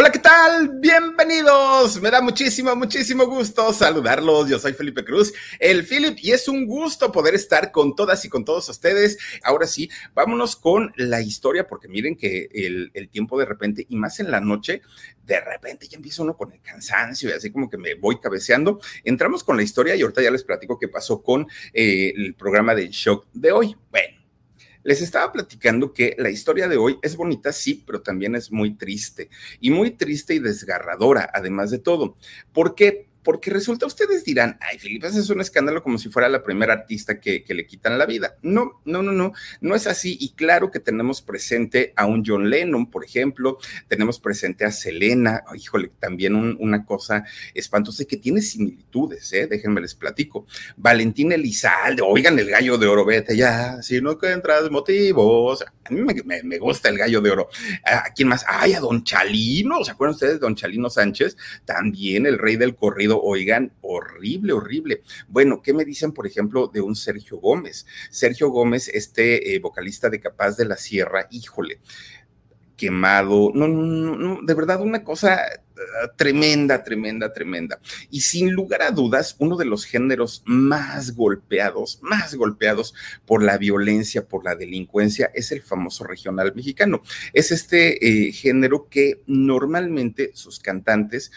Hola, ¿qué tal? Bienvenidos. Me da muchísimo, muchísimo gusto saludarlos. Yo soy Felipe Cruz, el Philip, y es un gusto poder estar con todas y con todos ustedes. Ahora sí, vámonos con la historia, porque miren que el, tiempo de repente, y más en la noche, de repente ya empieza uno con el cansancio y así como que me voy cabeceando. Entramos con la historia y ahorita ya les platico qué pasó con eh, el programa de shock de hoy. Bueno. Les estaba platicando que la historia de hoy es bonita, sí, pero también es muy triste y muy triste y desgarradora, además de todo. ¿Por qué? Porque resulta, ustedes dirán, ay, Felipe, es un escándalo como si fuera la primera artista que, le quitan la vida. No, no, no, no, no es así. Y claro que tenemos presente a un John Lennon, por ejemplo, tenemos presente a Selena, híjole, también una cosa espantosa que tiene similitudes, ¿eh? déjenme les platico. Valentín Elizalde, oigan el gallo de oro, vete ya, si no encuentras motivos. A mí me, gusta el gallo de oro. ¿A quién más? Ay, a Don Chalino, ¿se acuerdan ustedes de Don Chalino Sánchez? También el rey del corrido oigan, horrible, horrible. Bueno, ¿qué me dicen, por ejemplo, de un Sergio Gómez? Sergio Gómez, este eh, vocalista de Capaz de la Sierra, híjole, quemado, no, no, no, de verdad una cosa ah, tremenda, tremenda, tremenda. Y sin lugar a dudas, uno de los géneros más golpeados, más golpeados por la violencia, por la delincuencia, es el famoso regional mexicano. Es este eh, género que normalmente sus cantantes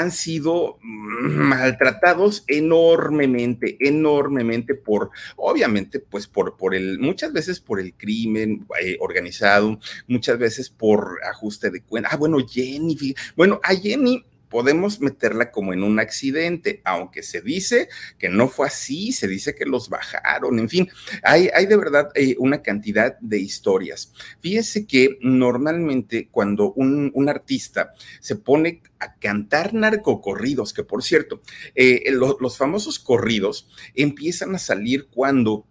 han sido maltratados enormemente, enormemente por, obviamente, pues por, por el, muchas veces por el crimen eh, organizado, muchas veces por ajuste de cuenta. Ah, bueno, Jenny, bueno, a Jenny podemos meterla como en un accidente, aunque se dice que no fue así, se dice que los bajaron, en fin, hay, hay de verdad eh, una cantidad de historias. Fíjese que normalmente cuando un, artista se pone a cantar narcocorridos, que por cierto, eh, los famosos corridos empiezan a salir cuando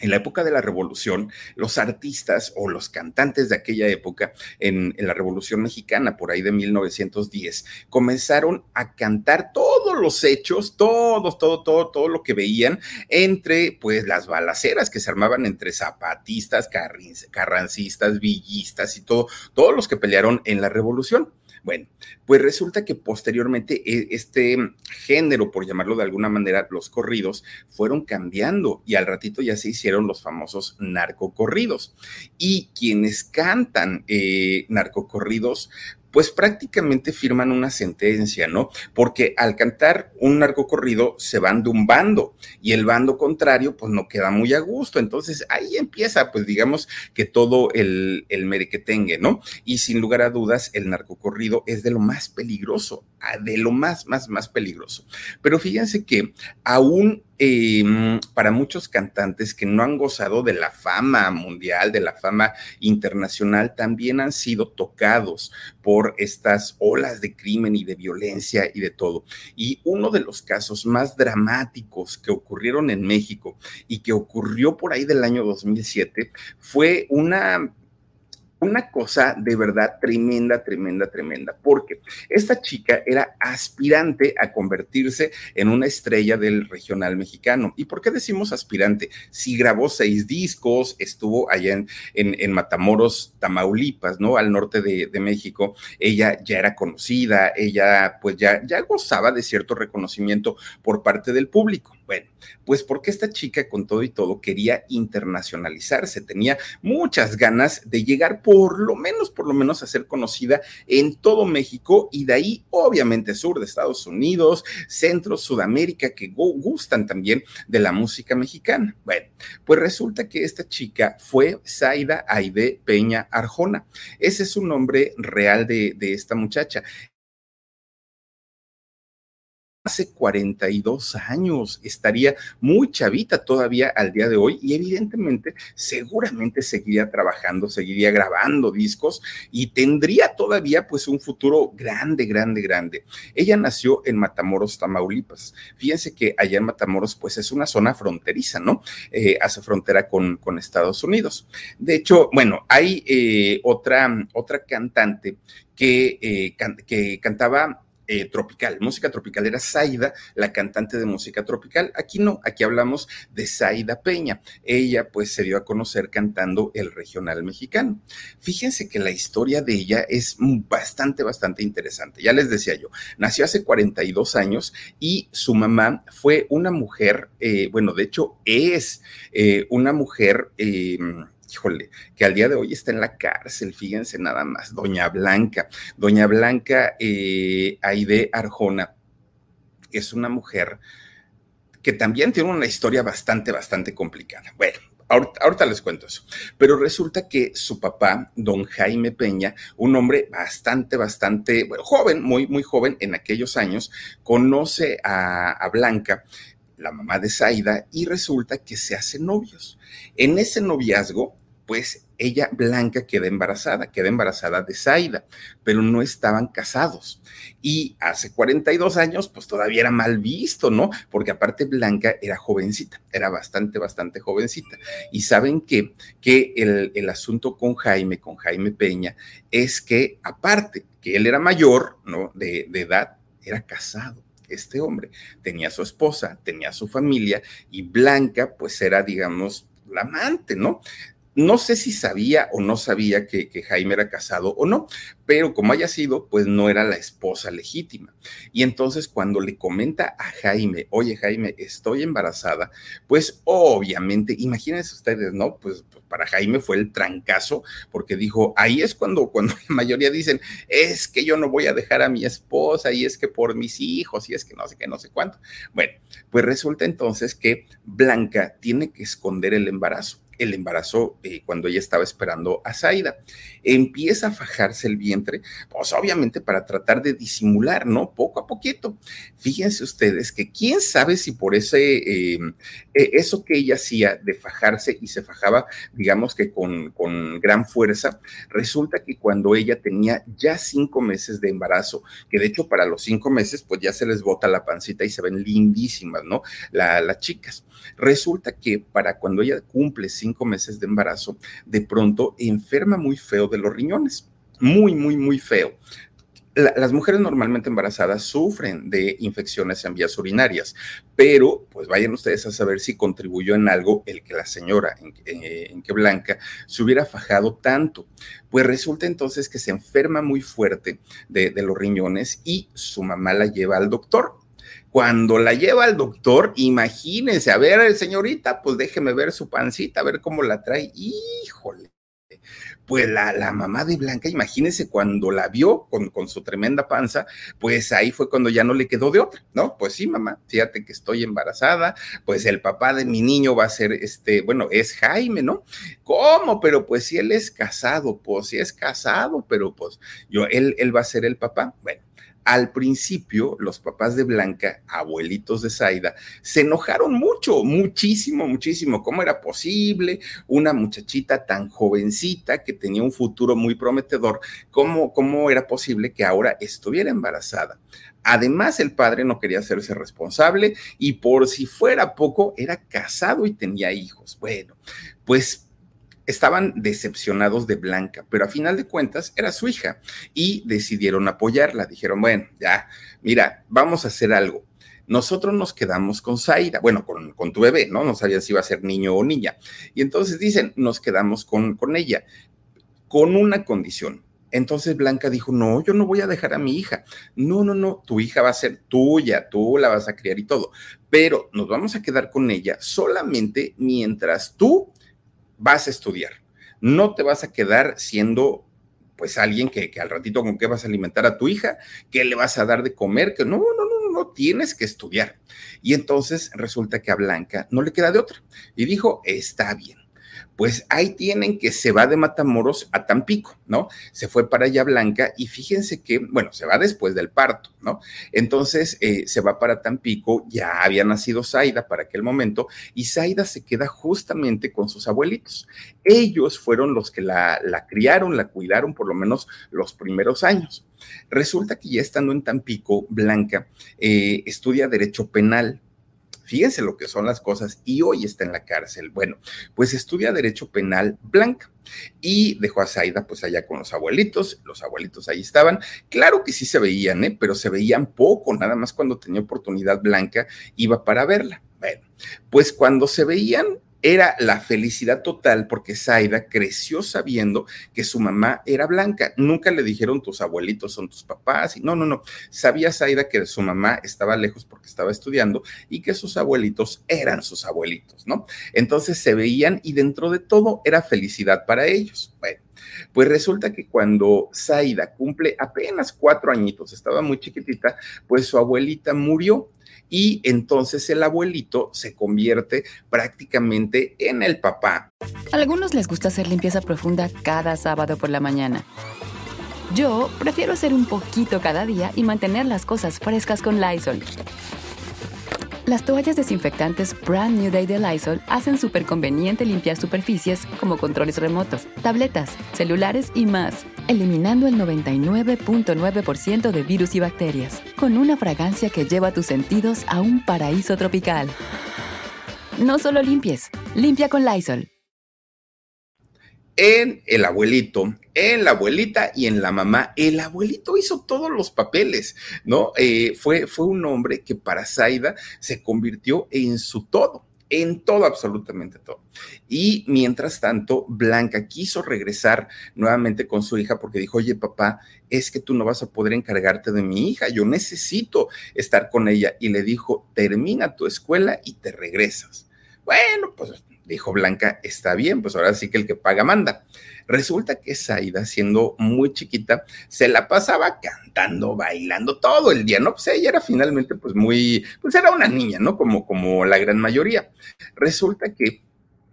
en la época de la revolución, los artistas o los cantantes de aquella época, en, la revolución mexicana, por ahí de 1910, comenzaron a cantar todos los hechos, todos, todo, todo, todo lo que veían entre, pues, las balaceras que se armaban entre zapatistas, carrancistas, villistas y todo, todos los que pelearon en la revolución. Bueno, pues resulta que posteriormente e, este género, por llamarlo de alguna manera, los corridos, fueron cambiando y al ratito ya se hicieron los famosos narcocorridos. Y quienes cantan eh, narcocorridos, pues prácticamente firman una sentencia, ¿no? Porque al cantar un narcocorrido se van de un bando y el bando contrario pues no queda muy a gusto. Entonces ahí empieza pues digamos que todo el, el merequetengue, ¿no? Y sin lugar a dudas el narcocorrido es de lo más peligroso, de lo más, más, más peligroso. Pero fíjense que aún Em, para muchos cantantes que no han gozado de la fama mundial, de la fama internacional, también han sido tocados por estas olas de crimen y de violencia y de todo. Y uno de los casos más dramáticos que ocurrieron en México y que ocurrió por ahí del año 2007 fue una una cosa de verdad tremenda, tremenda, tremenda, porque esta chica era aspirante a convertirse en una estrella del regional mexicano. ¿Y por qué decimos aspirante? Si grabó seis discos, estuvo allá en, en, Matamoros, Tamaulipas, ¿no? Al norte de, de, México, ella ya era conocida, ella pues ya, ya gozaba de cierto reconocimiento por parte del público. Bueno, pues porque esta chica con todo y todo quería internacionalizarse, tenía muchas ganas de llegar por lo menos, por lo menos a ser conocida en todo México y de ahí obviamente sur de Estados Unidos, centro, Sudamérica, que gustan también de la música mexicana. Bueno, pues resulta que esta chica fue Zaida Aide Peña Arjona. Ese es su nombre real de, de esta muchacha hace 42 años, estaría muy chavita todavía al día de hoy y evidentemente seguramente seguiría trabajando, seguiría grabando discos y tendría todavía pues un futuro grande, grande, grande. Ella nació en Matamoros, Tamaulipas. Fíjense que allá en Matamoros pues es una zona fronteriza, ¿no? Eh, hace frontera con, con, Estados Unidos. De hecho, bueno, hay eh, otra, otra cantante que, eh, que cantaba eh, tropical, música tropical. Era Zaida, la cantante de música tropical. Aquí no, aquí hablamos de Zaida Peña. Ella pues se dio a conocer cantando el regional mexicano. Fíjense que la historia de ella es bastante, bastante interesante. Ya les decía yo, nació hace 42 años y su mamá fue una mujer, eh, bueno, de hecho es eh, una mujer híjole, que al día de hoy está en la cárcel, fíjense nada más, doña Blanca, doña Blanca eh, Aide Arjona, es una mujer que también tiene una historia bastante, bastante complicada. Bueno, Ahorita, les cuento eso. Pero resulta que su papá, don Jaime Peña, un hombre bastante, bastante bueno, joven, muy, muy joven en aquellos años, conoce a, a Blanca, la mamá de Zaida, y resulta que se hacen novios. En ese noviazgo, pues ella, Blanca, queda embarazada, queda embarazada de Zaida, pero no estaban casados. Y hace 42 años, pues todavía era mal visto, ¿no? Porque aparte Blanca era jovencita, era bastante, bastante jovencita. Y saben qué? que el, el asunto con Jaime, con Jaime Peña, es que aparte que él era mayor, ¿no? De, de edad, era casado este hombre. Tenía su esposa, tenía su familia y Blanca pues era, digamos, la amante, ¿no? No sé si sabía o no sabía que, Jaime era casado o no, pero como haya sido, pues no era la esposa legítima. Y entonces cuando le comenta a Jaime, oye Jaime, estoy embarazada, pues obviamente, imagínense ustedes, ¿no? Pues, para Jaime fue el trancazo, porque dijo, ahí es cuando, cuando la mayoría dicen, es que yo no voy a dejar a mi esposa, y es que por mis hijos, y es que no sé qué, no sé cuánto. Bueno, pues resulta entonces que Blanca tiene que esconder el embarazo el embarazo eh, cuando ella estaba esperando a Zaida. Empieza a fajarse el vientre, pues obviamente para tratar de disimular, ¿no? Poco a poquito. Fíjense ustedes que quién sabe si por ese, em, e, eso que ella hacía de fajarse y se fajaba, digamos que con, con gran fuerza, resulta que cuando ella tenía ya cinco meses de embarazo, que de hecho para los cinco meses, pues ya se les bota la pancita y se ven lindísimas, ¿no? las chicas. Resulta que para cuando ella cumple cinco meses de embarazo, de pronto enferma muy feo de los riñones, muy, muy, muy feo las mujeres normalmente embarazadas sufren de infecciones en vías urinarias, pero pues vayan ustedes a saber si contribuyó en algo el que la señora, en, eh, que Blanca, se hubiera fajado tanto. Pues resulta entonces que se enferma muy fuerte de, de los riñones y su mamá la lleva al doctor. Cuando la lleva al doctor, imagínense, a ver, señorita, pues déjeme ver su pancita, a ver cómo la trae. Híjole. Pues la, la mamá de Blanca, imagínense, cuando la vio con, con, su tremenda panza, pues ahí fue cuando ya no le quedó de otra, ¿no? Pues sí, mamá, fíjate que estoy embarazada, pues el papá de mi niño va a ser este, bueno, es Jaime, ¿no? ¿Cómo? Pero pues si él es casado, pues si es casado, pero pues yo, él, él va a ser el papá. Bueno, al principio los papás de Blanca, abuelitos de Zaida, se enojaron mucho, muchísimo, muchísimo. ¿Cómo era posible una muchachita tan jovencita que tenía un futuro muy prometedor? ¿Cómo, cómo era posible que ahora estuviera embarazada? Además, el padre no quería hacerse responsable y por si fuera poco, era casado y tenía hijos. Bueno, pues estaban decepcionados de Blanca, pero a final de cuentas era su hija y decidieron apoyarla. Dijeron, bueno, ya, mira, vamos a hacer algo. Nosotros nos quedamos con Zaira, bueno, con, tu bebé, ¿no? No sabían si iba a ser niño o niña. Y entonces dicen, nos quedamos con, con ella, con una condición. Entonces Blanca dijo, no, yo no voy a dejar a mi hija. No, no, no, tu hija va a ser tuya, tú la vas a criar y todo. Pero nos vamos a quedar con ella solamente mientras tú vas a estudiar. No te vas a quedar siendo pues alguien que, que al ratito con qué vas a alimentar a tu hija, qué le vas a dar de comer, que no, no, no, no, tienes que estudiar. Y entonces resulta que a Blanca no le queda de otra. Y dijo, está bien pues ahí tienen que se va de Matamoros a Tampico, ¿no? Se fue para allá Blanca y fíjense que, bueno, se va después del parto, ¿no? Entonces eh, se va para Tampico, ya había nacido Zaida para aquel momento y Zaida se queda justamente con sus abuelitos. Ellos fueron los que la, criaron, la cuidaron por lo menos los primeros años. Resulta que ya estando en Tampico, Blanca eh, estudia Derecho Penal Fíjense lo que son las cosas y hoy está en la cárcel. Bueno, pues estudia Derecho Penal Blanca y dejó a Zaida pues allá con los abuelitos, los abuelitos ahí estaban, claro que sí se veían, ¿eh? pero se veían poco, nada más cuando tenía oportunidad Blanca iba para verla. Bueno, pues cuando se veían era la felicidad total porque Zaida creció sabiendo que su mamá era blanca. Nunca le dijeron tus abuelitos son tus papás. No, no, no. Sabía Zaida que su mamá estaba lejos porque estaba estudiando y que sus abuelitos eran sus abuelitos, ¿no? Entonces se veían y dentro de todo era felicidad para ellos. Bueno. Pues resulta que cuando Zaida cumple apenas cuatro añitos, estaba muy chiquitita, pues su abuelita murió y entonces el abuelito se convierte prácticamente en el papá. A algunos les gusta hacer limpieza profunda cada sábado por la mañana. Yo prefiero hacer un poquito cada día y mantener las cosas frescas con Lysol. Las toallas desinfectantes Brand New Day de Lysol hacen súper conveniente limpiar superficies como controles remotos, tabletas, celulares y más, eliminando el 99.9% de virus y bacterias, con una fragancia que lleva tus sentidos a un paraíso tropical. No solo limpies, limpia con Lysol en el abuelito, en la abuelita y en la mamá. El abuelito hizo todos los papeles, ¿no? Eh, fue, fue un hombre que para Zaida se convirtió en su todo en todo, absolutamente todo. Y mientras tanto, Blanca quiso regresar nuevamente con su hija porque dijo, oye papá, es que tú no vas a poder encargarte de mi hija, yo necesito estar con ella. Y le dijo, termina tu escuela y te regresas. Bueno, pues Dijo Blanca, está bien, pues ahora sí que el que paga manda. Resulta que Saida, siendo muy chiquita, se la pasaba cantando, bailando todo el día, ¿no? Pues ella era finalmente, pues muy, pues era una niña, ¿no? Como, como la gran mayoría. Resulta que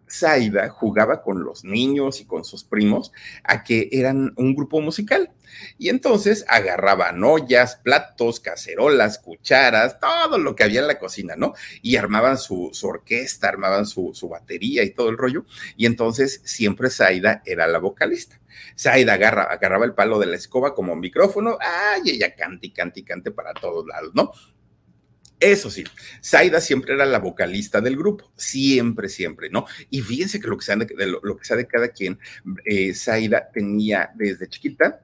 Zaida jugaba con los niños y con sus primos a que eran un grupo musical. Y entonces agarraban ollas, platos, cacerolas, cucharas, todo lo que había en la cocina, ¿no? Y armaban su, orquesta, armaban su, batería y todo el rollo. Y entonces siempre Zaida era la vocalista. Zaida agarra, agarraba el palo de la escoba como micrófono, ay, ella cante cante cante para todos lados, ¿no? Eso sí, Zaida siempre era la vocalista del grupo, siempre, siempre, ¿no? Y fíjense que lo que sea de, lo, que cada quien, eh, Zaida tenía desde chiquita,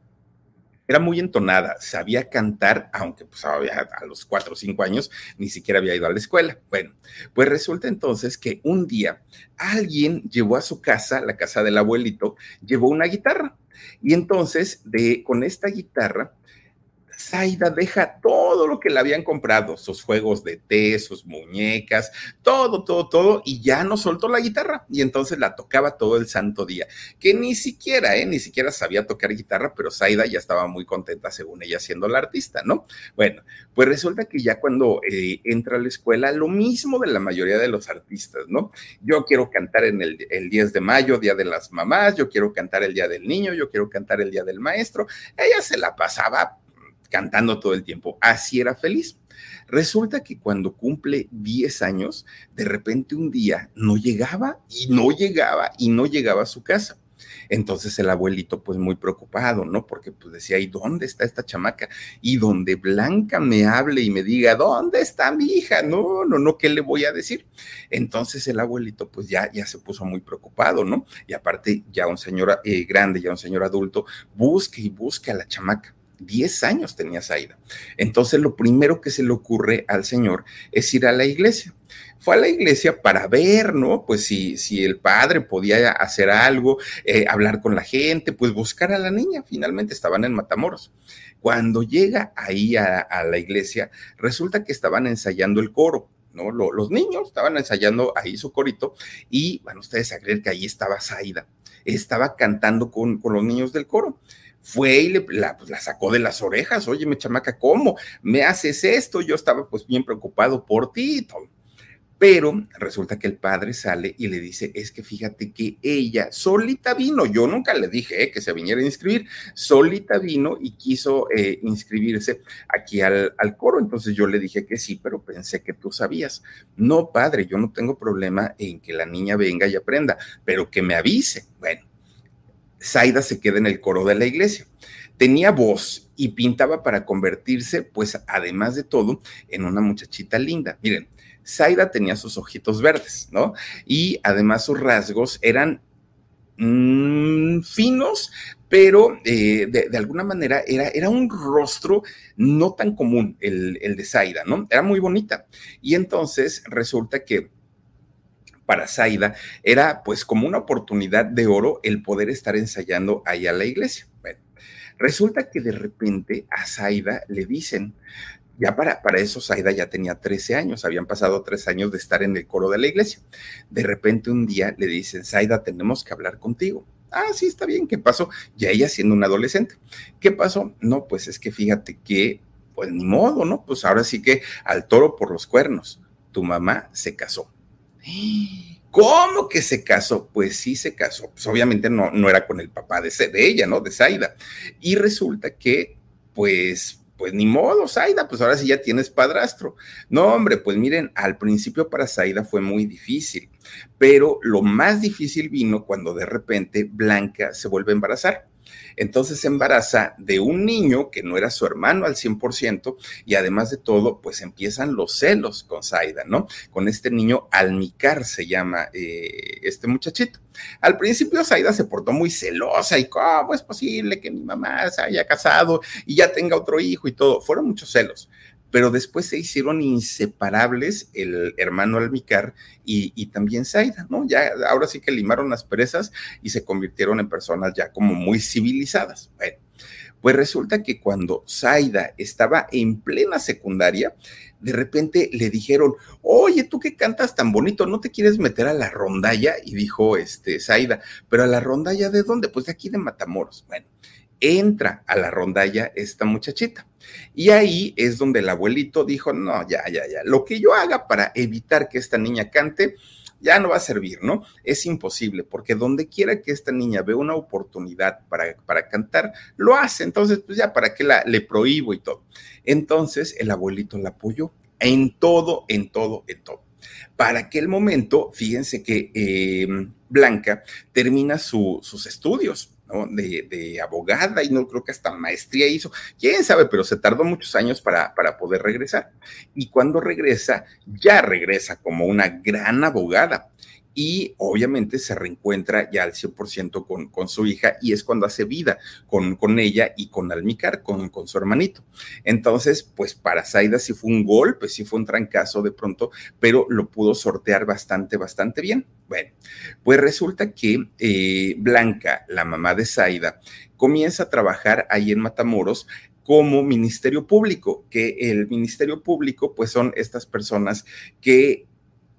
era muy entonada, sabía cantar, aunque pues a los cuatro o cinco años ni siquiera había ido a la escuela. Bueno, pues resulta entonces que un día alguien llevó a su casa, la casa del abuelito, llevó una guitarra. Y entonces, de, con esta guitarra, Zaida deja todo lo que le habían comprado, sus juegos de té, sus muñecas, todo, todo, todo, y ya no soltó la guitarra. Y entonces la tocaba todo el santo día, que ni siquiera, ¿eh? Ni siquiera sabía tocar guitarra, pero Zaida ya estaba muy contenta, según ella, siendo la artista, ¿no? Bueno, pues resulta que ya cuando eh, entra a la escuela, lo mismo de la mayoría de los artistas, ¿no? Yo quiero cantar en el, el 10 de mayo, Día de las Mamás, yo quiero cantar el Día del Niño, yo quiero cantar el Día del Maestro. Ella se la pasaba cantando todo el tiempo. Así era feliz. Resulta que cuando cumple 10 años, de repente un día no llegaba y no llegaba y no llegaba a su casa. Entonces el abuelito pues muy preocupado, ¿no? Porque pues decía, ¿y dónde está esta chamaca? Y donde Blanca me hable y me diga, ¿dónde está mi hija? No, no, no, ¿qué le voy a decir? Entonces el abuelito pues ya, ya se puso muy preocupado, ¿no? Y aparte ya un señor eh, grande, ya un señor adulto, busque y busque a la chamaca 10 años tenía Zaida. Entonces lo primero que se le ocurre al señor es ir a la iglesia. Fue a la iglesia para ver, ¿no? Pues si, si el padre podía hacer algo, eh, hablar con la gente, pues buscar a la niña. Finalmente estaban en Matamoros. Cuando llega ahí a, la iglesia, resulta que estaban ensayando el coro. ¿no? los niños estaban ensayando ahí su corito y van ustedes a creer que ahí estaba Zaida, estaba cantando con, con los niños del coro fue y le, la, pues, la, sacó de las orejas, oye, me chamaca, ¿cómo? ¿Me haces esto? Yo estaba pues bien preocupado por ti. Pero resulta que el padre sale y le dice, es que fíjate que ella solita vino, yo nunca le dije eh, que se viniera a inscribir, solita vino y quiso eh, inscribirse aquí al, al, coro, entonces yo le dije que sí, pero pensé que tú sabías. No, padre, yo no tengo problema en que la niña venga y aprenda, pero que me avise. Bueno, Zaida se queda en el coro de la iglesia. Tenía voz y pintaba para convertirse, pues además de todo, en una muchachita linda. Miren, Zaida tenía sus ojitos verdes, ¿no? Y además sus rasgos eran mm, finos, pero eh, de, alguna manera era, era, un rostro no tan común el, el de Zaida, ¿no? Era muy bonita. Y entonces resulta que para Zaida era pues como una oportunidad de oro el poder estar ensayando ahí a la iglesia. Bueno, resulta que de repente a Zaida le dicen, ya para, para eso Zaida ya tenía 13 años, habían pasado tres años de estar en el coro de la iglesia. De repente un día le dicen, Zaida, tenemos que hablar contigo. Ah, sí, está bien, ¿qué pasó? Ya ella siendo una adolescente. ¿Qué pasó? No, pues es que fíjate que, pues ni modo, ¿no? Pues ahora sí que al toro por los cuernos. Tu mamá se casó. ¿Cómo que se casó? Pues sí se casó. Pues obviamente no, no era con el papá de, de ella, ¿no? De Zaida. Y resulta que, pues, pues ni modo, Zaida, pues ahora sí ya tienes padrastro. No, hombre, pues miren, al principio para Zaida fue muy difícil, pero lo más difícil vino cuando de repente Blanca se vuelve a embarazar. Entonces se embaraza de un niño que no era su hermano al 100% y además de todo, pues empiezan los celos con Zaida, ¿no? Con este niño Almicar se llama eh, este muchachito. Al principio Zaida se portó muy celosa y cómo es posible que mi mamá se haya casado y ya tenga otro hijo y todo. Fueron muchos celos pero después se hicieron inseparables el hermano Almicar y, también Zaida, ¿no? Ya ahora sí que limaron las presas y se convirtieron en personas ya como muy civilizadas. Bueno, pues resulta que cuando Zaida estaba en plena secundaria, de repente le dijeron, oye, tú que cantas tan bonito, ¿no te quieres meter a la rondalla? Y dijo, este, Zaida, pero a la rondalla de dónde? Pues de aquí de Matamoros. Bueno, entra a la rondalla esta muchachita. Y ahí es donde el abuelito dijo, no, ya, ya, ya, lo que yo haga para evitar que esta niña cante, ya no va a servir, ¿no? Es imposible, porque donde quiera que esta niña vea una oportunidad para, para cantar, lo hace. Entonces, pues ya, ¿para qué la, le prohíbo y todo? Entonces, el abuelito la apoyó en todo, en todo, en todo. Para aquel momento, fíjense que eh, Blanca termina sus estudios de, abogada y no creo que hasta maestría hizo, quién sabe, pero se tardó muchos años para, para poder regresar. Y cuando regresa, ya regresa como una gran abogada y obviamente se reencuentra ya al 100% con, con su hija y es cuando hace vida con, con ella y con Almicar, con, con su hermanito. Entonces, pues para Zaida sí fue un golpe, sí fue un trancazo de pronto, pero lo pudo sortear bastante, bastante bien. Bueno, pues resulta que eh, Blanca, la mamá de Zaida, comienza a trabajar ahí en Matamoros como Ministerio Público, que el Ministerio Público pues son estas personas que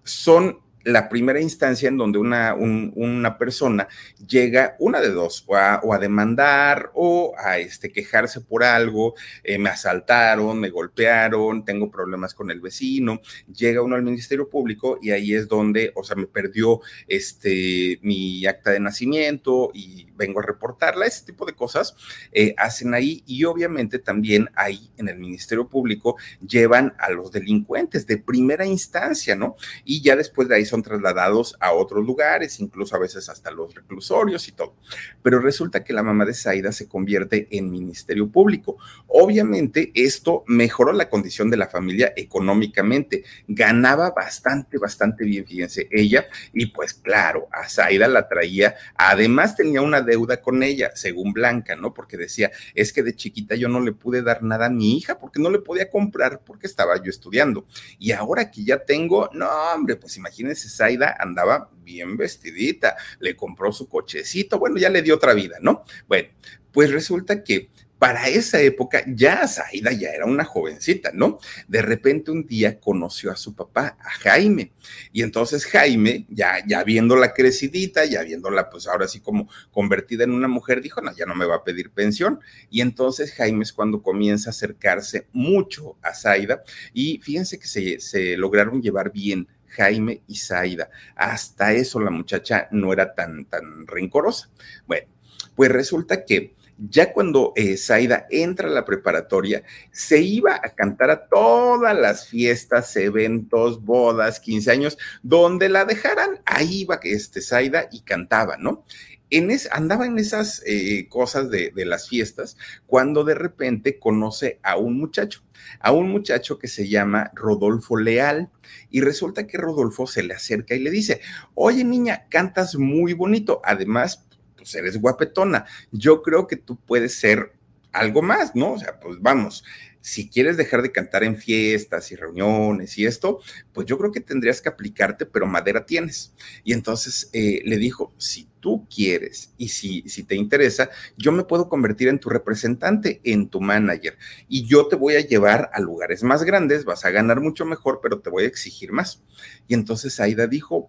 son la primera instancia en donde una, una persona llega, una de dos, o a, demandar o a este, quejarse por algo, eh, me asaltaron, me golpearon, tengo problemas con el vecino, llega uno al Ministerio Público y ahí es donde, o sea, me perdió este, mi acta de nacimiento y vengo a reportarla, ese tipo de cosas eh, hacen ahí y obviamente también ahí en el Ministerio Público llevan a los delincuentes de primera instancia, ¿no? Y ya después de ahí son trasladados a otros lugares, incluso a veces hasta los reclusorios y todo. Pero resulta que la mamá de Zaida se convierte en Ministerio Público. Obviamente esto mejoró la condición de la familia económicamente. Ganaba bastante, bastante bien, fíjense, ella. Y pues claro, a Zaida la traía. Además tenía una deuda con ella, según Blanca, ¿no? Porque decía, es que de chiquita yo no le pude dar nada a mi hija porque no le podía comprar porque estaba yo estudiando. Y ahora que ya tengo, no, hombre, pues imagínense, Zaida andaba bien vestidita, le compró su cochecito, bueno, ya le dio otra vida, ¿no? Bueno, pues resulta que para esa época ya Zaida ya era una jovencita, ¿no? De repente un día conoció a su papá, a Jaime, y entonces Jaime, ya, ya viéndola crecidita, ya viéndola pues ahora sí como convertida en una mujer, dijo, no, ya no me va a pedir pensión. Y entonces Jaime es cuando comienza a acercarse mucho a Zaida y fíjense que se, se lograron llevar bien Jaime y Zaida. Hasta eso la muchacha no era tan, tan rencorosa. Bueno, pues resulta que ya cuando eh, Zaida entra a la preparatoria, se iba a cantar a todas las fiestas, eventos, bodas, 15 años, donde la dejaran, ahí iba este, Zaida y cantaba, ¿no? En andaba en esas eh, cosas de, las fiestas cuando de repente conoce a un muchacho, a un muchacho que se llama Rodolfo Leal. Y resulta que Rodolfo se le acerca y le dice, oye niña, cantas muy bonito. Además, pues eres guapetona. Yo creo que tú puedes ser algo más, ¿no? O sea, pues vamos, si quieres dejar de cantar en fiestas y reuniones y esto, pues yo creo que tendrías que aplicarte, pero madera tienes. Y entonces eh, le dijo, si tú quieres y si, si te interesa, yo me puedo convertir en tu representante, en tu manager, y yo te voy a llevar a lugares más grandes, vas a ganar mucho mejor, pero te voy a exigir más. Y entonces Aida dijo,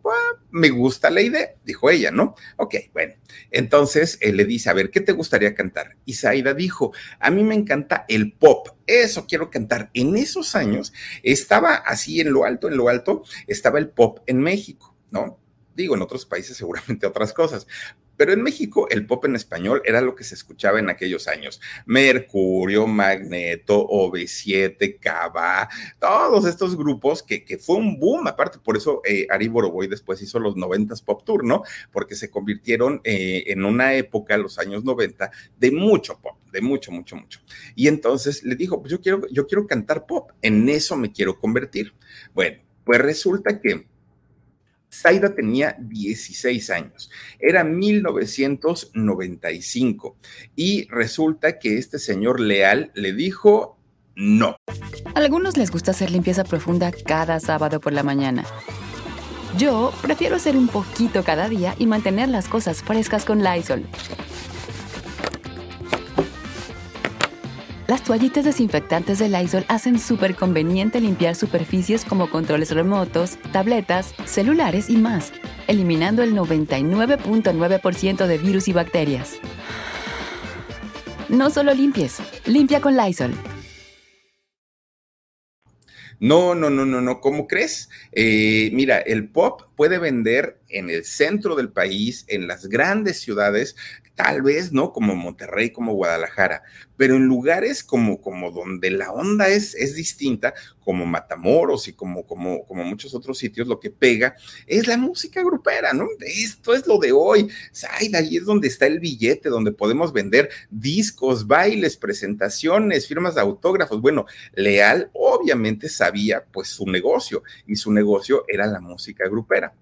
me gusta la idea, dijo ella, ¿no? Ok, bueno, entonces él le dice, a ver, ¿qué te gustaría cantar? Y Saida dijo, a mí me encanta el pop, eso quiero cantar. En esos años estaba así en lo alto, en lo alto, estaba el pop en México, ¿no? Digo, en otros países seguramente otras cosas, pero en México el pop en español era lo que se escuchaba en aquellos años. Mercurio, Magneto, OV7, Cava, todos estos grupos que, que, fue un boom. Aparte, por eso eh, Ari Boroboy después hizo los 90 Pop Tour, ¿no? Porque se convirtieron eh, en una época, los años 90, de mucho pop, de mucho, mucho, mucho. Y entonces le dijo, pues yo quiero, yo quiero cantar pop, en eso me quiero convertir. Bueno, pues resulta que Zaida tenía 16 años, era 1995 y resulta que este señor Leal le dijo no. A algunos les gusta hacer limpieza profunda cada sábado por la mañana. Yo prefiero hacer un poquito cada día y mantener las cosas frescas con Lysol. Las toallitas desinfectantes de Lysol hacen súper conveniente limpiar superficies como controles remotos, tabletas, celulares y más, eliminando el 99.9% de virus y bacterias. No solo limpies, limpia con Lysol. No, no, no, no, no, ¿cómo crees? Eh, mira, el pop puede vender en el centro del país, en las grandes ciudades, tal vez, ¿no? Como Monterrey, como Guadalajara, pero en lugares como, como donde la onda es, es distinta, como Matamoros y como, como, como muchos otros sitios, lo que pega es la música grupera, ¿no? Esto es lo de hoy. Ay, ahí es donde está el billete, donde podemos vender discos, bailes, presentaciones, firmas de autógrafos. Bueno, Leal obviamente sabía pues su negocio y su negocio era la música grupera.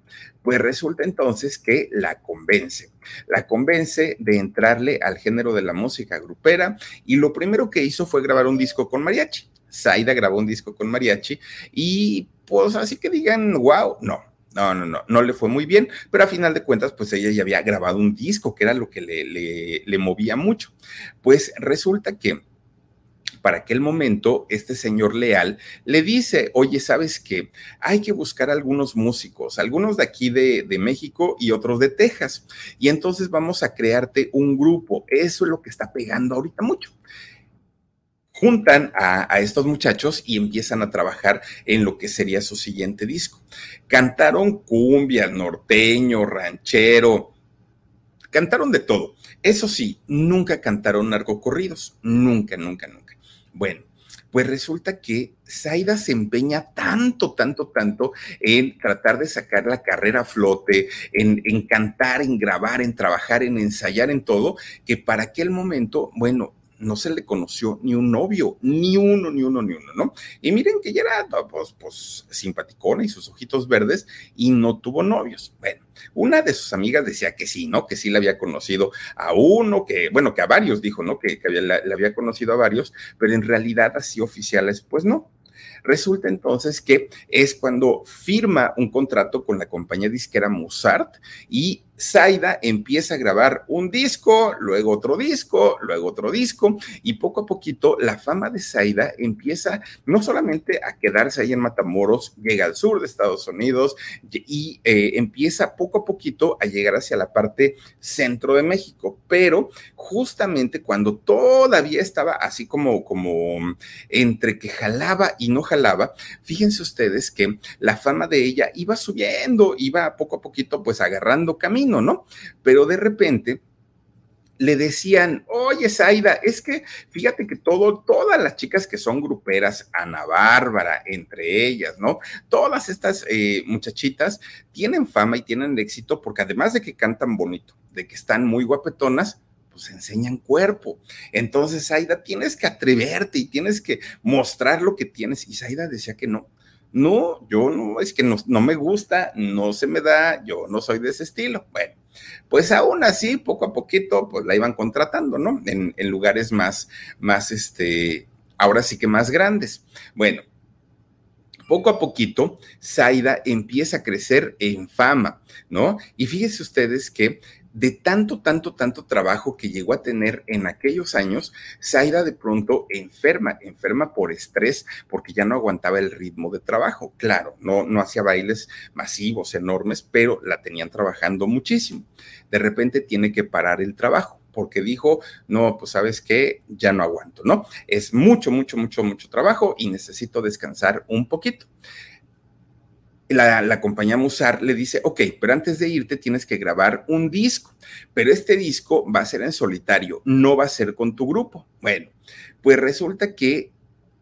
Pues resulta entonces que la convence, la convence de entrarle al género de la música grupera y lo primero que hizo fue grabar un disco con mariachi. Zaida grabó un disco con mariachi y pues así que digan, wow, no, no, no, no, no le fue muy bien, pero a final de cuentas, pues ella ya había grabado un disco, que era lo que le, le, le movía mucho. Pues resulta que para aquel momento, este señor Leal le dice, oye, ¿sabes qué? Hay que buscar algunos músicos, algunos de aquí de, México y otros de Texas. Y entonces vamos a crearte un grupo. Eso es lo que está pegando ahorita mucho juntan a, a, estos muchachos y empiezan a trabajar en lo que sería su siguiente disco. Cantaron cumbia, norteño, ranchero, cantaron de todo. Eso sí, nunca cantaron narcocorridos, nunca, nunca, nunca. Bueno, Pues resulta que Zaida se empeña tanto, tanto, tanto en tratar de sacar la carrera a flote, en, en cantar, en grabar, en trabajar, en ensayar, en todo, que para aquel momento, bueno, no se le conoció ni un novio, ni uno, ni uno, ni uno, ¿no? Y miren que ya era, pues, pues, simpaticona y sus ojitos verdes y no tuvo novios. Bueno, una de sus amigas decía que sí, ¿no? Que sí le había conocido a uno, que, bueno, que a varios dijo, ¿no? Que, le había conocido a varios, pero en realidad así oficiales, pues no. Resulta entonces que es cuando firma un contrato con la compañía disquera Mozart y Zaida empieza a grabar un disco, luego otro disco, luego otro disco, y poco a poquito la fama de Zaida empieza no solamente a quedarse ahí en Matamoros, llega al sur de Estados Unidos y eh, empieza poco a poquito a llegar hacia la parte centro de México, pero justamente cuando todavía estaba así como, como entre que jalaba y no jalaba, fíjense ustedes que la fama de ella iba subiendo, iba poco a poquito pues agarrando camino ¿no? Pero de repente le decían, oye, Zaida, es que fíjate que todo, todas las chicas que son gruperas, Ana Bárbara, entre ellas, ¿no? Todas estas eh, muchachitas tienen fama y tienen éxito porque además de que cantan bonito, de que están muy guapetonas, pues enseñan cuerpo. Entonces, Zaida, tienes que atreverte y tienes que mostrar lo que tienes. Y Zaida decía que no, no, yo no, es que no, me gusta, no se me da, yo no soy de ese estilo. Bueno, pues aún así, poco a poquito, pues la iban contratando, ¿no? En, en lugares más, más, este, ahora sí que más grandes. Bueno, poco a poquito, Zaida empieza a crecer en fama, ¿no? Y fíjense ustedes que de tanto, tanto, tanto trabajo que llegó a tener en aquellos años, Zaida de pronto enferma, enferma por estrés, porque ya no aguantaba el ritmo de trabajo. Claro, no, no hacía bailes masivos, enormes, pero la tenían trabajando muchísimo. De repente tiene que parar el trabajo porque dijo, no, pues sabes qué, ya no aguanto, ¿no? Es mucho, mucho, mucho, mucho trabajo y necesito descansar un poquito la, compañía Musar le dice, ok, pero antes de irte tienes que grabar un disco, pero este disco va a ser en solitario, no va a ser con tu grupo. Bueno, pues resulta que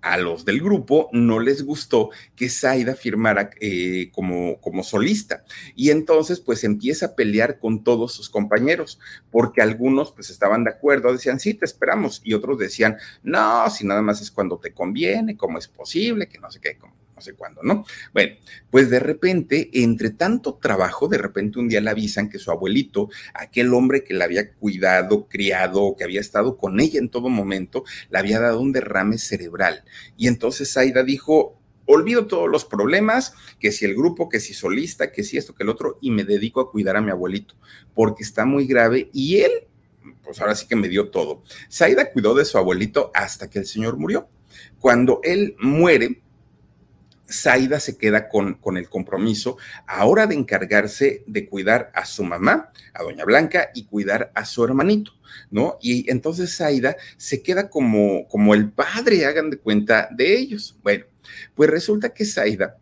a los del grupo no les gustó que Zaida firmara eh, como, como solista. Y entonces pues empieza a pelear con todos sus compañeros, porque algunos pues estaban de acuerdo, decían, sí, te esperamos, y otros decían, no, si nada más es cuando te conviene, cómo es posible, que no sé qué, cómo no sé cuándo, ¿no? Bueno, pues de repente, entre tanto trabajo, de repente un día le avisan que su abuelito, aquel hombre que la había cuidado, criado, que había estado con ella en todo momento, le había dado un derrame cerebral. Y entonces Aida dijo, olvido todos los problemas, que si el grupo, que si solista, que si esto, que el otro, y me dedico a cuidar a mi abuelito, porque está muy grave y él, pues ahora sí que me dio todo. Saida cuidó de su abuelito hasta que el señor murió. Cuando él muere, Zaida se queda con, con, el compromiso ahora de encargarse de cuidar a su mamá, a Doña Blanca, y cuidar a su hermanito, ¿no? Y entonces Zaida se queda como, como el padre, hagan de cuenta, de ellos. Bueno, pues resulta que Zaida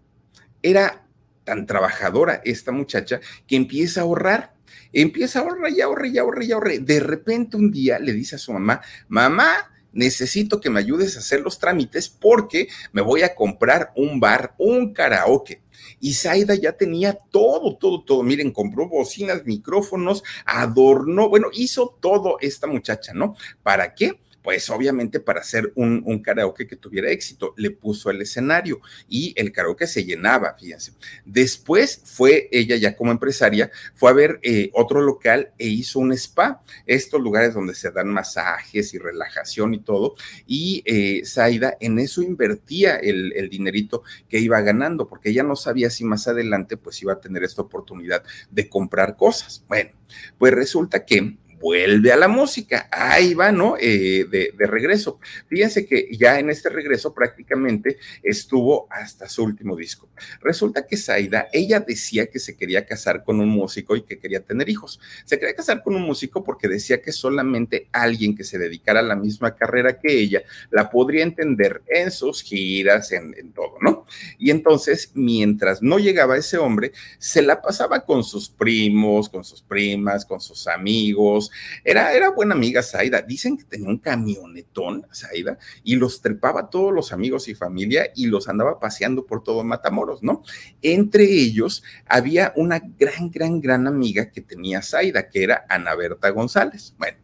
era tan trabajadora esta muchacha que empieza a ahorrar. Empieza a ahorrar y ahorrar y ahorrar y ahorrar. De repente un día le dice a su mamá, mamá, necesito que me ayudes a hacer los trámites porque me voy a comprar un bar, un karaoke. Y Zaida ya tenía todo, todo, todo. Miren, compró bocinas, micrófonos, adornó, bueno, hizo todo esta muchacha, ¿no? ¿Para qué? Pues obviamente para hacer un, karaoke que tuviera éxito, le puso el escenario y el karaoke se llenaba, fíjense. Después fue ella ya como empresaria, fue a ver eh, otro local e hizo un spa, estos lugares donde se dan masajes y relajación y todo, y eh, Zaida en eso invertía el, el dinerito que iba ganando, porque ella no sabía si más adelante pues iba a tener esta oportunidad de comprar cosas. Bueno, pues resulta que vuelve a la música. Ahí va, ¿no? Eh, de, regreso. Fíjense que ya en este regreso prácticamente estuvo hasta su último disco. Resulta que Zaida, ella decía que se quería casar con un músico y que quería tener hijos. Se quería casar con un músico porque decía que solamente alguien que se dedicara a la misma carrera que ella la podría entender en sus giras, en, en todo, ¿no? Y entonces, mientras no llegaba ese hombre, se la pasaba con sus primos, con sus primas, con sus amigos, Era, era buena amiga Zaida. Dicen que tenía un camionetón, Zaida, y los trepaba a todos los amigos y familia y los andaba paseando por todo Matamoros, ¿no? Entre ellos había una gran, gran, gran amiga que tenía Zaida, que era Ana Berta González. Bueno,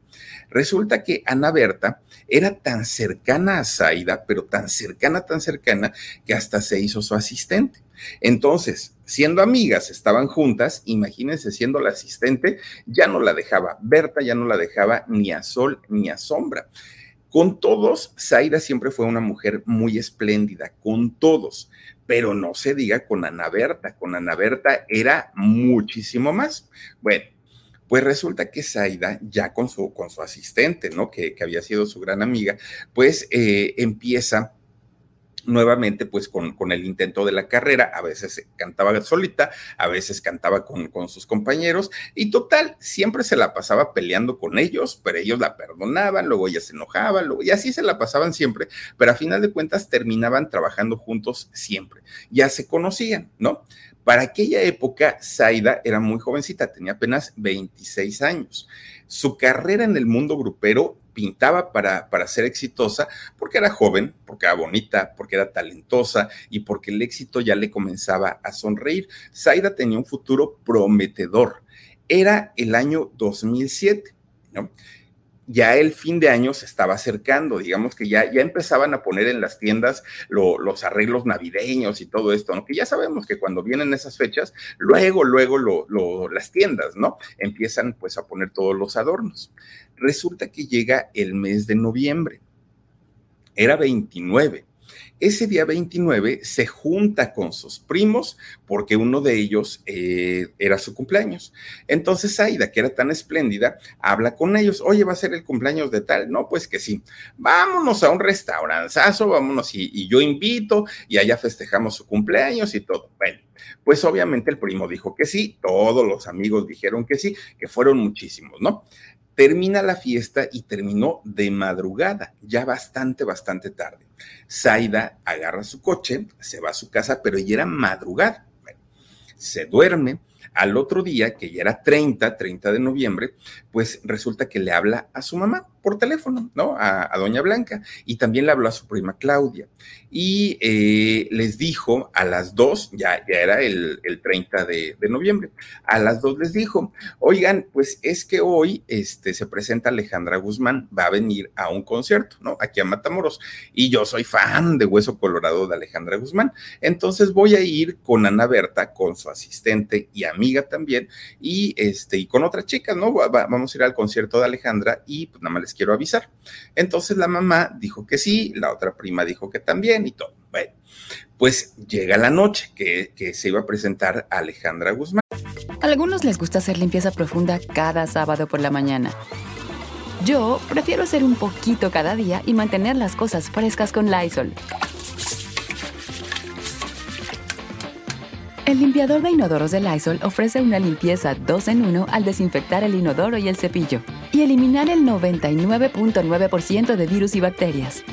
resulta que Ana Berta era tan cercana a Zaida, pero tan cercana, tan cercana, que hasta se hizo su asistente. Entonces, siendo amigas, estaban juntas, imagínense siendo la asistente, ya no la dejaba, Berta ya no la dejaba ni a sol ni a sombra. Con todos, Zaida siempre fue una mujer muy espléndida, con todos, pero no se diga con Ana Berta, con Ana Berta era muchísimo más. Bueno, pues resulta que Zaida, ya con su, con su asistente, ¿no? Que, que había sido su gran amiga, pues eh, empieza nuevamente pues con, con, el intento de la carrera, a veces cantaba solita, a veces cantaba con, con, sus compañeros y total, siempre se la pasaba peleando con ellos, pero ellos la perdonaban, luego ella se enojaba, luego, y así se la pasaban siempre, pero a final de cuentas terminaban trabajando juntos siempre, ya se conocían, ¿no? Para aquella época, Zaida era muy jovencita, tenía apenas 26 años. Su carrera en el mundo grupero pintaba para, para ser exitosa porque era joven, porque era bonita, porque era talentosa y porque el éxito ya le comenzaba a sonreír. Zaida tenía un futuro prometedor. Era el año 2007, ¿no? Ya el fin de año se estaba acercando, digamos que ya, ya empezaban a poner en las tiendas los arreglos navideños y todo esto, ¿no? Que ya sabemos que cuando vienen esas fechas, luego, luego lo, las tiendas, ¿no? Empiezan pues a poner todos los adornos. Resulta que llega el mes de noviembre, era 29 ese día 29 se junta con sus primos porque uno de ellos eh, era su cumpleaños. Entonces Aida, que era tan espléndida, habla con ellos. Oye, ¿va a ser el cumpleaños de tal? No, pues que sí. Vámonos a un restauranzazo, vámonos y, y yo invito y allá festejamos su cumpleaños y todo. Bueno, pues obviamente el primo dijo que sí, todos los amigos dijeron que sí, que fueron muchísimos, ¿no? Termina la fiesta y terminó de madrugada, ya bastante, bastante tarde. Zaida agarra su coche, se va a su casa, pero ya era madrugada. se duerme. Al otro día, que ya era 30, 30 de noviembre, pues resulta que le habla a su mamá por teléfono, ¿no? A, doña Blanca. Y también le habló a su prima Claudia. Y eh, les dijo a las dos, ya, ya era el, 30 de, noviembre, a las dos les dijo, oigan, pues es que hoy este, se presenta Alejandra Guzmán, va a venir a un concierto, ¿no? Aquí a Matamoros. Y yo soy fan de Hueso Colorado de Alejandra Guzmán. Entonces voy a ir con Ana Berta, con su asistente y amiga también, y, este, y con otra chica, ¿no? vamos a ir al concierto de Alejandra y pues nada más les quiero avisar. Entonces la mamá dijo que sí, la otra prima dijo que también y todo. Bueno, pues llega la noche que, que se iba a presentar Alejandra Guzmán. A algunos les gusta hacer limpieza profunda cada sábado por la mañana. Yo prefiero hacer un poquito cada día y mantener las cosas frescas con Lysol. El limpiador de inodoros de Lysol ofrece una limpieza 2 en 1 al desinfectar el inodoro y el cepillo y eliminar el 99.9% de virus y bacterias.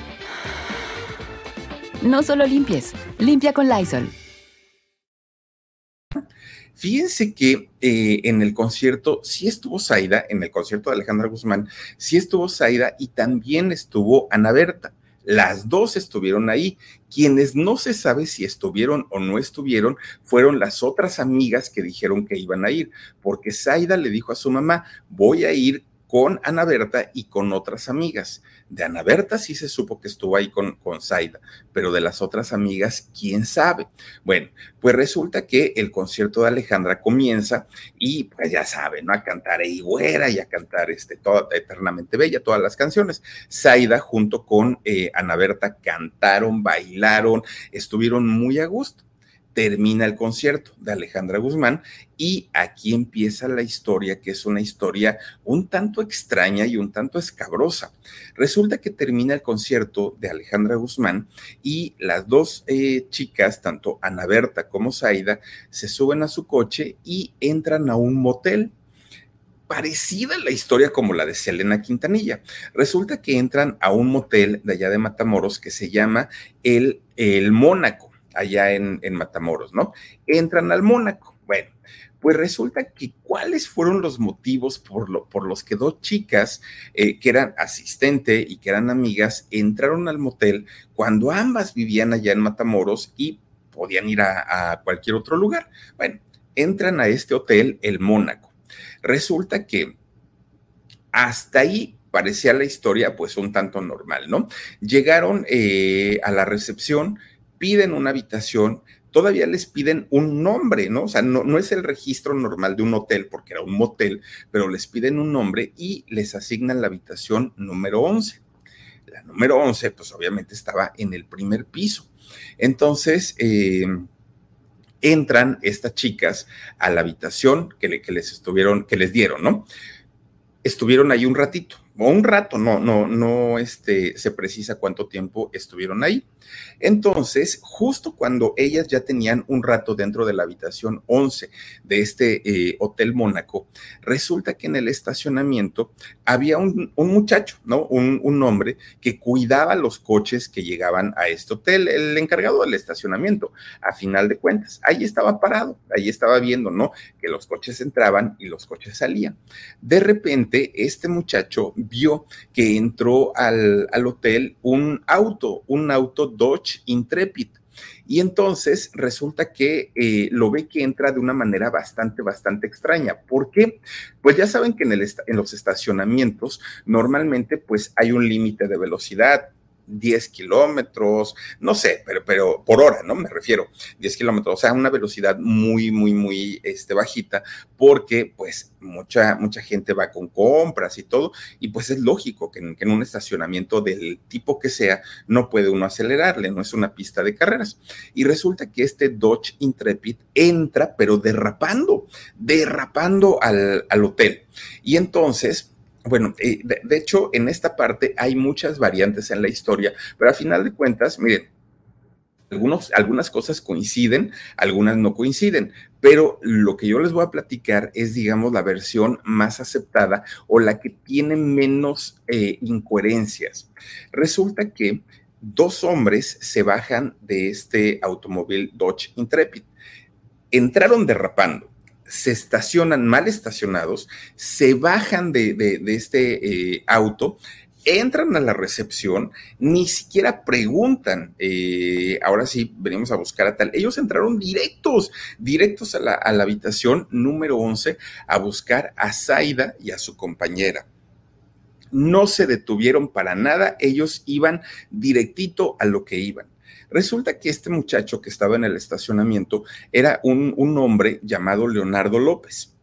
No solo limpies, limpia con Lysol. Fíjense que eh, en el concierto sí estuvo Zaida, en el concierto de Alejandra Guzmán, sí estuvo Zaida y también estuvo Ana Berta. Las dos estuvieron ahí. Quienes no se sabe si estuvieron o no estuvieron fueron las otras amigas que dijeron que iban a ir, porque Zaida le dijo a su mamá, voy a ir con Ana Berta y con otras amigas. De Ana Berta sí se supo que estuvo ahí con, con Zaida, pero de las otras amigas, quién sabe. Bueno, pues resulta que el concierto de Alejandra comienza y pues ya saben, ¿no? A cantar y güera y a cantar este, toda, eternamente bella, todas las canciones. Zaida junto con eh, Ana Berta cantaron, bailaron, estuvieron muy a gusto termina el concierto de Alejandra Guzmán y aquí empieza la historia, que es una historia un tanto extraña y un tanto escabrosa. Resulta que termina el concierto de Alejandra Guzmán y las dos eh, chicas, tanto Ana Berta como Zaida, se suben a su coche y entran a un motel parecida la historia como la de Selena Quintanilla. Resulta que entran a un motel de allá de Matamoros que se llama el, el Mónaco allá en, Matamoros, ¿no? Entran al Mónaco. Bueno, Pues resulta que cuáles fueron los motivos por, por los que dos chicas eh, que eran asistente y que eran amigas entraron al motel cuando ambas vivían allá en Matamoros y podían ir a, a cualquier otro lugar. Bueno, entran a este hotel, el Mónaco. Resulta que hasta ahí parecía la historia pues un tanto normal, ¿no? Llegaron eh, a la recepción, piden una habitación, todavía les piden un nombre, ¿no? O sea, no, no, es el registro normal de un hotel, porque era un motel, pero les piden un nombre y les asignan la habitación número 11. La número 11, pues obviamente estaba en el primer piso. Entonces, eh, entran estas chicas a la habitación que, que les estuvieron, que les dieron, ¿no? Estuvieron ahí un ratito un rato, no, no, no este, se precisa cuánto tiempo estuvieron ahí. Entonces, justo cuando ellas ya tenían un rato dentro de la habitación 11 de este eh, Hotel Mónaco, resulta que en el estacionamiento había un, muchacho, ¿no? Un, un, hombre que cuidaba los coches que llegaban a este hotel, el encargado del estacionamiento, a final de cuentas. Ahí estaba parado, ahí estaba viendo, ¿no? Que los coches entraban y los coches salían. De repente, este muchacho vio que entró al, hotel un auto, un auto Dodge Intrepid. Y entonces resulta que eh, lo ve que entra de una manera bastante, bastante extraña. ¿Por qué? Pues ya saben que en, el, en los estacionamientos normalmente pues hay un límite de velocidad 10 kilómetros, no sé, pero, pero por hora, ¿no? Me refiero, 10 kilómetros, o sea, una velocidad muy, muy, muy este, bajita, porque pues mucha, mucha gente va con compras y todo, y pues es lógico que en, un estacionamiento del tipo que sea, no puede uno acelerarle, no es una pista de carreras. Y resulta que este Dodge Intrepid entra, pero derrapando, derrapando al, al hotel. Y entonces, bueno, de, hecho, en esta parte hay muchas variantes en la historia, pero a final de cuentas, miren, algunos, algunas cosas coinciden, algunas no coinciden, pero lo que yo les voy a platicar es, digamos, la versión más aceptada o la que tiene menos eh, incoherencias. Resulta que dos hombres se bajan de este automóvil Dodge Intrepid. Entraron derrapando se estacionan mal estacionados, se bajan de, este eh, auto, entran a la recepción, ni siquiera preguntan, eh, ahora sí, venimos a buscar a tal. Ellos entraron directos, directos a la, a la habitación número 11 a buscar a Zaida y a su compañera no se detuvieron para nada, ellos iban directito a lo que iban. Resulta que este muchacho que estaba en el estacionamiento era un, un hombre llamado Leonardo López.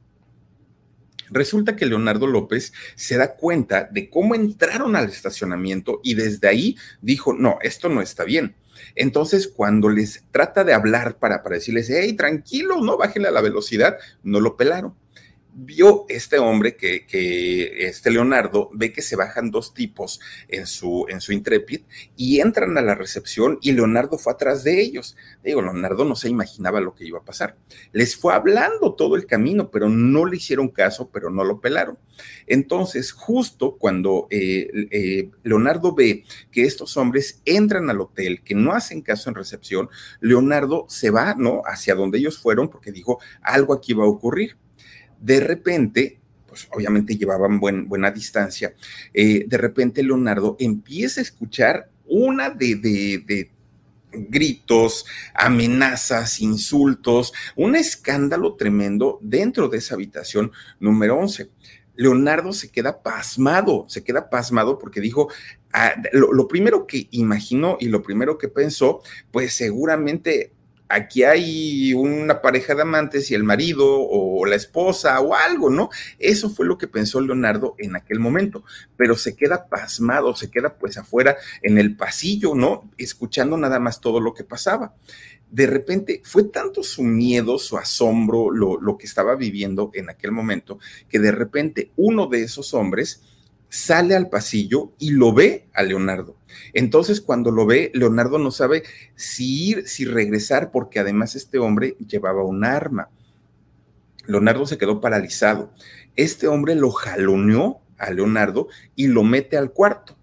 Resulta que Leonardo López se da cuenta de cómo entraron al estacionamiento y desde ahí dijo, no, esto no está bien. Entonces, cuando les trata de hablar para, para decirles, hey, tranquilo, no bájenle a la velocidad, no lo pelaron vio este hombre que, este Leonardo ve que se bajan dos tipos en su, en su Intrepid y entran a la recepción y Leonardo fue atrás de ellos. Digo, Leonardo no se imaginaba lo que iba a pasar. Les fue hablando todo el camino, pero no le hicieron caso, pero no lo pelaron. Entonces, justo cuando eh, eh, Leonardo ve que estos hombres entran al hotel, que no hacen caso en recepción, Leonardo se va, ¿no? Hacia donde ellos fueron porque dijo, algo aquí va a ocurrir de repente, pues obviamente llevaban buena distancia, eh, de repente Leonardo empieza a escuchar una de, de gritos, amenazas, insultos, un escándalo tremendo dentro de esa habitación número 11. Leonardo se queda pasmado, se queda pasmado porque dijo, ah, lo, primero que imaginó y lo primero que pensó, pues seguramente aquí hay una pareja de amantes y el marido o la esposa o algo, ¿no? Eso fue lo que pensó Leonardo en aquel momento, pero se queda pasmado, se queda pues afuera en el pasillo, ¿no? Escuchando nada más todo lo que pasaba. De repente fue tanto su miedo, su asombro, lo, lo que estaba viviendo en aquel momento, que de repente uno de esos hombres sale al pasillo y lo ve a Leonardo. Entonces, cuando lo ve, Leonardo no sabe si ir, si regresar, porque además este hombre llevaba un arma. Leonardo se quedó paralizado. Este hombre lo jaloneó a Leonardo y lo mete al cuarto.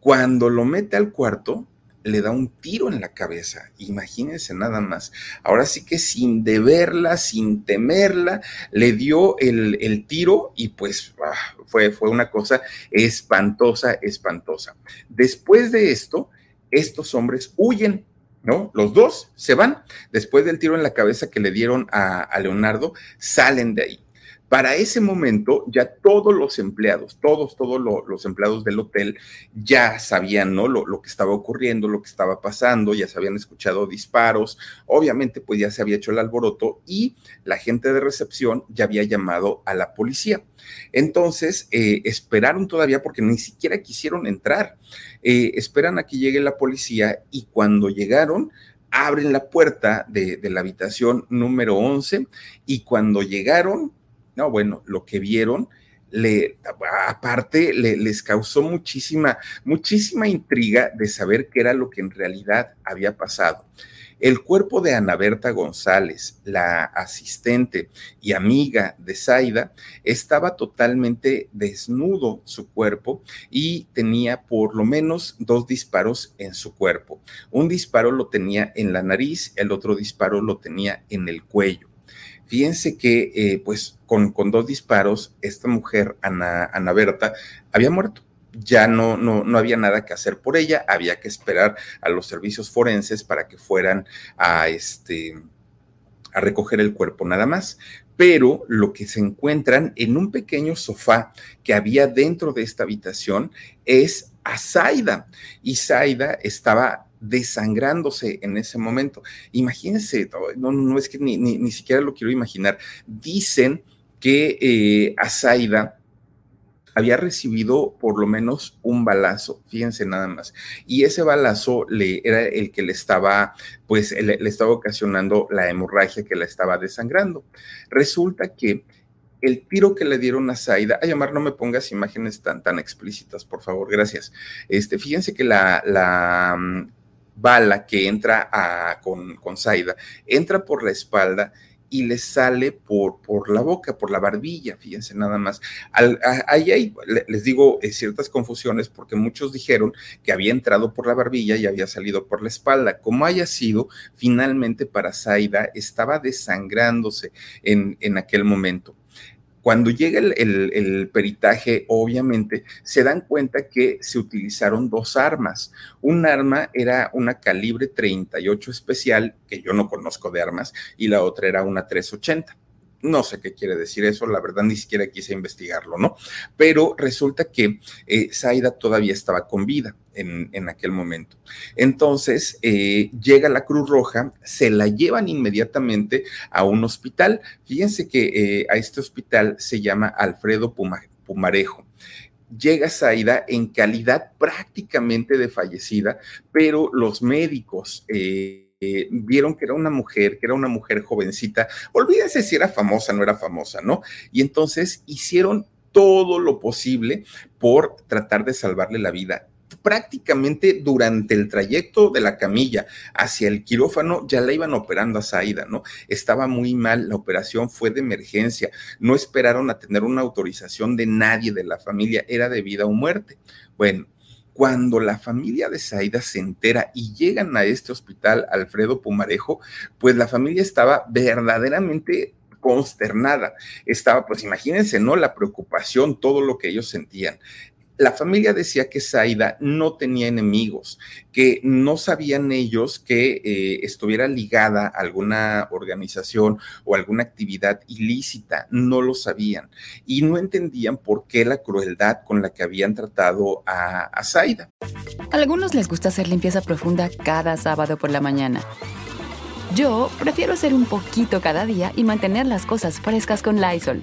Cuando lo mete al cuarto, le da un tiro en la cabeza. Imagínense nada más. Ahora sí que sin deberla, sin temerla, le dio el, tiro y pues ah, fue, fue una cosa espantosa, espantosa. Después de esto, estos hombres huyen. ¿No? Los dos se van. Después del tiro en la cabeza que le dieron a, a Leonardo, salen de ahí. Para ese momento ya todos los empleados, todos, todos los empleados del hotel ya sabían, ¿no? Lo, que estaba ocurriendo, lo que estaba pasando, ya se habían escuchado disparos, obviamente pues ya se había hecho el alboroto y la gente de recepción ya había llamado a la policía. Entonces, eh, esperaron todavía porque ni siquiera quisieron entrar. Eh, esperan a que llegue la policía y cuando llegaron, abren la puerta de, de la habitación número 11 y cuando llegaron, no, bueno, lo que vieron, le, aparte, les causó muchísima, muchísima intriga de saber qué era lo que en realidad había pasado. El cuerpo de Ana Berta González, la asistente y amiga de Zaida, estaba totalmente desnudo su cuerpo y tenía por lo menos dos disparos en su cuerpo. Un disparo lo tenía en la nariz, el otro disparo lo tenía en el cuello. Fíjense que, eh, pues, con, con, dos disparos, esta mujer, Ana, Ana Berta, había muerto. Ya no, no, no había nada que hacer por ella, había que esperar a los servicios forenses para que fueran a, este, a recoger el cuerpo nada más pero lo que se encuentran en un pequeño sofá que había dentro de esta habitación es a Zaida. Y Zaida estaba desangrándose en ese momento. Imagínense, no, no es que ni, siquiera lo quiero imaginar. Dicen que eh, había recibido por lo menos un balazo, fíjense nada más. Y ese balazo le, era el que le estaba, pues, le, estaba ocasionando la hemorragia que la estaba desangrando. Resulta que el tiro que le dieron a Zaida, ay, Omar, no me pongas imágenes tan, tan explícitas, por favor, gracias. Este, fíjense que la, la bala que entra a, con, con Zaida, entra por la espalda y le sale por, por la boca, por la barbilla, fíjense nada más. ahí hay, les digo, eh, ciertas confusiones porque muchos dijeron que había entrado por la barbilla y había salido por la espalda. Como haya sido, finalmente para Zaida estaba desangrándose en, en aquel momento. Cuando llega el, peritaje, obviamente, se dan cuenta que se utilizaron dos armas. Un arma era una calibre 38 especial, que yo no conozco de armas, y la otra era una 380. No sé qué quiere decir eso, la verdad ni siquiera quise investigarlo, ¿no? Pero resulta que eh, Zaida todavía estaba con vida en, aquel momento. Entonces eh, llega la Cruz Roja, se la llevan inmediatamente a un hospital. Fíjense que eh, a este hospital se llama Alfredo Pumarejo llega Zaida en calidad prácticamente de fallecida, pero los médicos eh, vieron que era una mujer, que era una mujer jovencita, olvídense si era famosa, no era famosa, ¿no? Y entonces hicieron todo lo posible por tratar de salvarle la vida prácticamente durante el trayecto de la camilla hacia el quirófano ya la iban operando a Zaida, ¿no? Estaba muy mal, la operación fue de emergencia, no esperaron a tener una autorización de nadie de la familia, era de vida o muerte. Bueno, cuando la familia de Zaida se entera y llegan a este hospital Alfredo Pumarejo, pues la familia estaba verdaderamente consternada. Estaba, pues imagínense, ¿no? La preocupación, todo lo que ellos sentían la familia decía que Zaida no tenía enemigos, que no sabían ellos que eh, estuviera ligada a alguna organización o alguna actividad ilícita, no lo sabían y no entendían por qué la crueldad con la que habían tratado a, a Zaida. A algunos les gusta hacer limpieza profunda cada sábado por la mañana. Yo prefiero hacer un poquito cada día y mantener las cosas frescas con Lysol.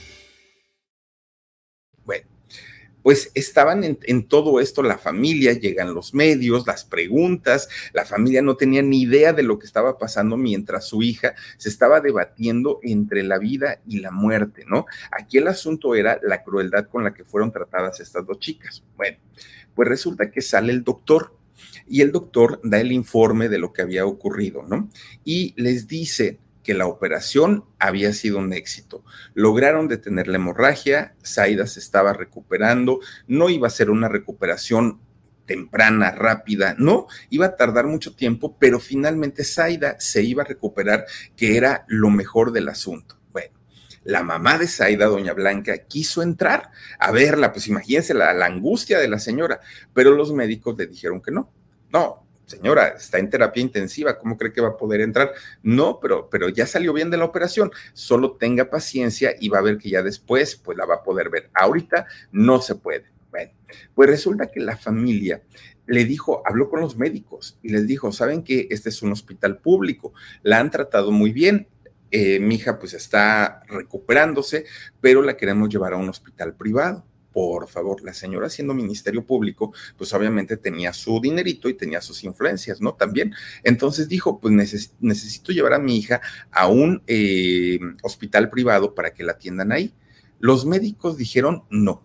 Pues estaban en, todo esto la familia, llegan los medios, las preguntas, la familia no tenía ni idea de lo que estaba pasando mientras su hija se estaba debatiendo entre la vida y la muerte, ¿no? Aquí el asunto era la crueldad con la que fueron tratadas estas dos chicas. Bueno, pues resulta que sale el doctor y el doctor da el informe de lo que había ocurrido, ¿no? Y les dice, que la operación había sido un éxito. Lograron detener la hemorragia, Zaida se estaba recuperando, no iba a ser una recuperación temprana, rápida, no, iba a tardar mucho tiempo, pero finalmente Zaida se iba a recuperar, que era lo mejor del asunto. Bueno, la mamá de Zaida, doña Blanca, quiso entrar a verla, pues imagínense la, la angustia de la señora, pero los médicos le dijeron que no, no, señora, está en terapia intensiva, ¿cómo cree que va a poder entrar? No, pero, pero ya salió bien de la operación, solo tenga paciencia y va a ver que ya después pues la va a poder ver. Ahorita no se puede. Bueno, pues resulta que la familia le dijo, habló con los médicos y les dijo, saben que este es un hospital público, la han tratado muy bien, eh, mi hija pues está recuperándose, pero la queremos llevar a un hospital privado por favor, la señora siendo ministerio público, pues obviamente tenía su dinerito y tenía sus influencias, ¿no? También. Entonces dijo, pues necesito llevar a mi hija a un eh, hospital privado para que la atiendan ahí. Los médicos dijeron no.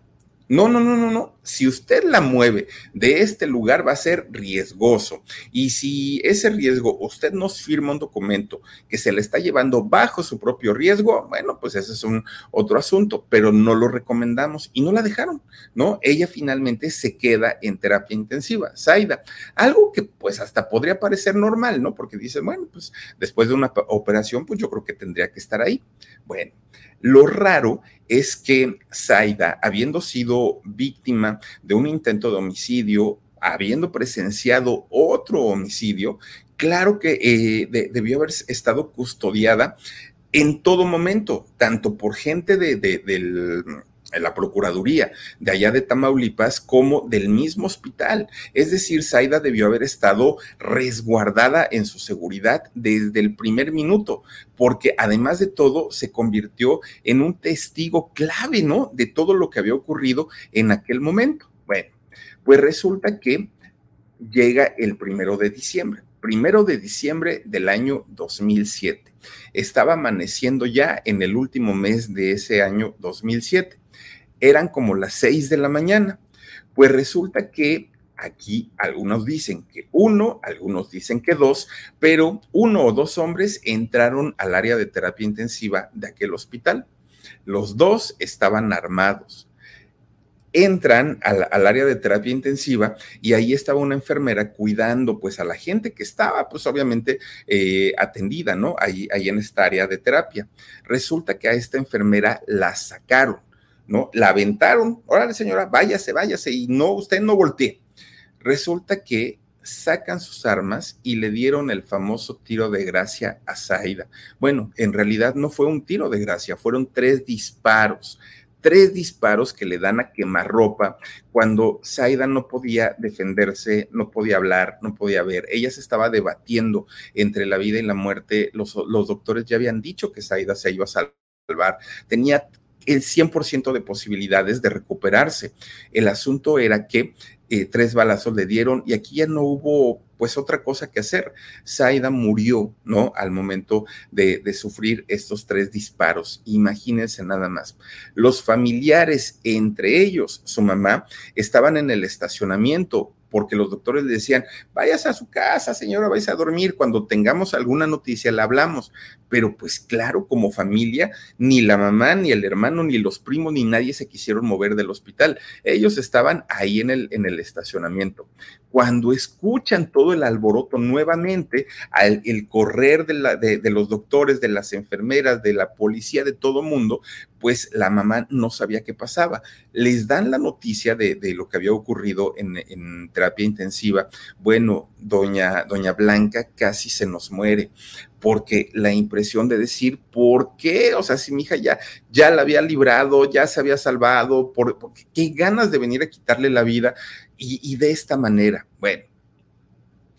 No, no, no, no, no. Si usted la mueve de este lugar va a ser riesgoso. Y si ese riesgo usted nos firma un documento que se le está llevando bajo su propio riesgo, bueno, pues ese es un otro asunto, pero no lo recomendamos y no la dejaron, ¿no? Ella finalmente se queda en terapia intensiva, Zaida. Algo que pues hasta podría parecer normal, ¿no? Porque dice, bueno, pues después de una operación, pues yo creo que tendría que estar ahí. Bueno, lo raro es que Zaida, habiendo sido víctima de un intento de homicidio, habiendo presenciado otro homicidio, claro que eh, debió haber estado custodiada en todo momento, tanto por gente de, del la Procuraduría de allá de Tamaulipas como del mismo hospital. Es decir, Zaida debió haber estado resguardada en su seguridad desde el primer minuto, porque además de todo se convirtió en un testigo clave, ¿no? De todo lo que había ocurrido en aquel momento. Bueno, pues resulta que llega el primero de diciembre primero de diciembre del año 2007. Estaba amaneciendo ya en el último mes de ese año 2007 eran como las seis de la mañana. Pues resulta que aquí algunos dicen que uno, algunos dicen que dos, pero uno o dos hombres entraron al área de terapia intensiva de aquel hospital. Los dos estaban armados. Entran al, área de terapia intensiva y ahí estaba una enfermera cuidando pues a la gente que estaba pues obviamente eh, atendida, ¿no? Ahí, ahí en esta área de terapia. Resulta que a esta enfermera la sacaron ¿no? La aventaron, órale señora, váyase, váyase, y no, usted no voltee. Resulta que sacan sus armas y le dieron el famoso tiro de gracia a Zaida. Bueno, en realidad no fue un tiro de gracia, fueron tres disparos, tres disparos que le dan a quemarropa cuando Zaida no podía defenderse, no podía hablar, no podía ver. Ella se estaba debatiendo entre la vida y la muerte. Los, los doctores ya habían dicho que Zaida se iba a salvar. Tenía el 100% de posibilidades de recuperarse. El asunto era que eh, tres balazos le dieron y aquí ya no hubo pues otra cosa que hacer. Zaida murió, ¿no? Al momento de, de, sufrir estos tres disparos. Imagínense nada más. Los familiares, entre ellos su mamá, estaban en el estacionamiento porque los doctores le decían, váyase a su casa, señora, váyase a dormir, cuando tengamos alguna noticia la hablamos. Pero pues claro, como familia, ni la mamá, ni el hermano, ni los primos, ni nadie se quisieron mover del hospital. Ellos estaban ahí en el, en el estacionamiento. Cuando escuchan todo el alboroto nuevamente, al, el correr de, los doctores, de las enfermeras, de la policía, de todo mundo, pues la mamá no sabía qué pasaba. Les dan la noticia de, de lo que había ocurrido en, en, terapia intensiva. Bueno, doña, doña Blanca casi se nos muere porque la impresión de decir, ¿por qué? O sea, si mi hija ya, ya la había librado, ya se había salvado, por, qué ganas de venir a quitarle la vida y, y de esta manera. Bueno,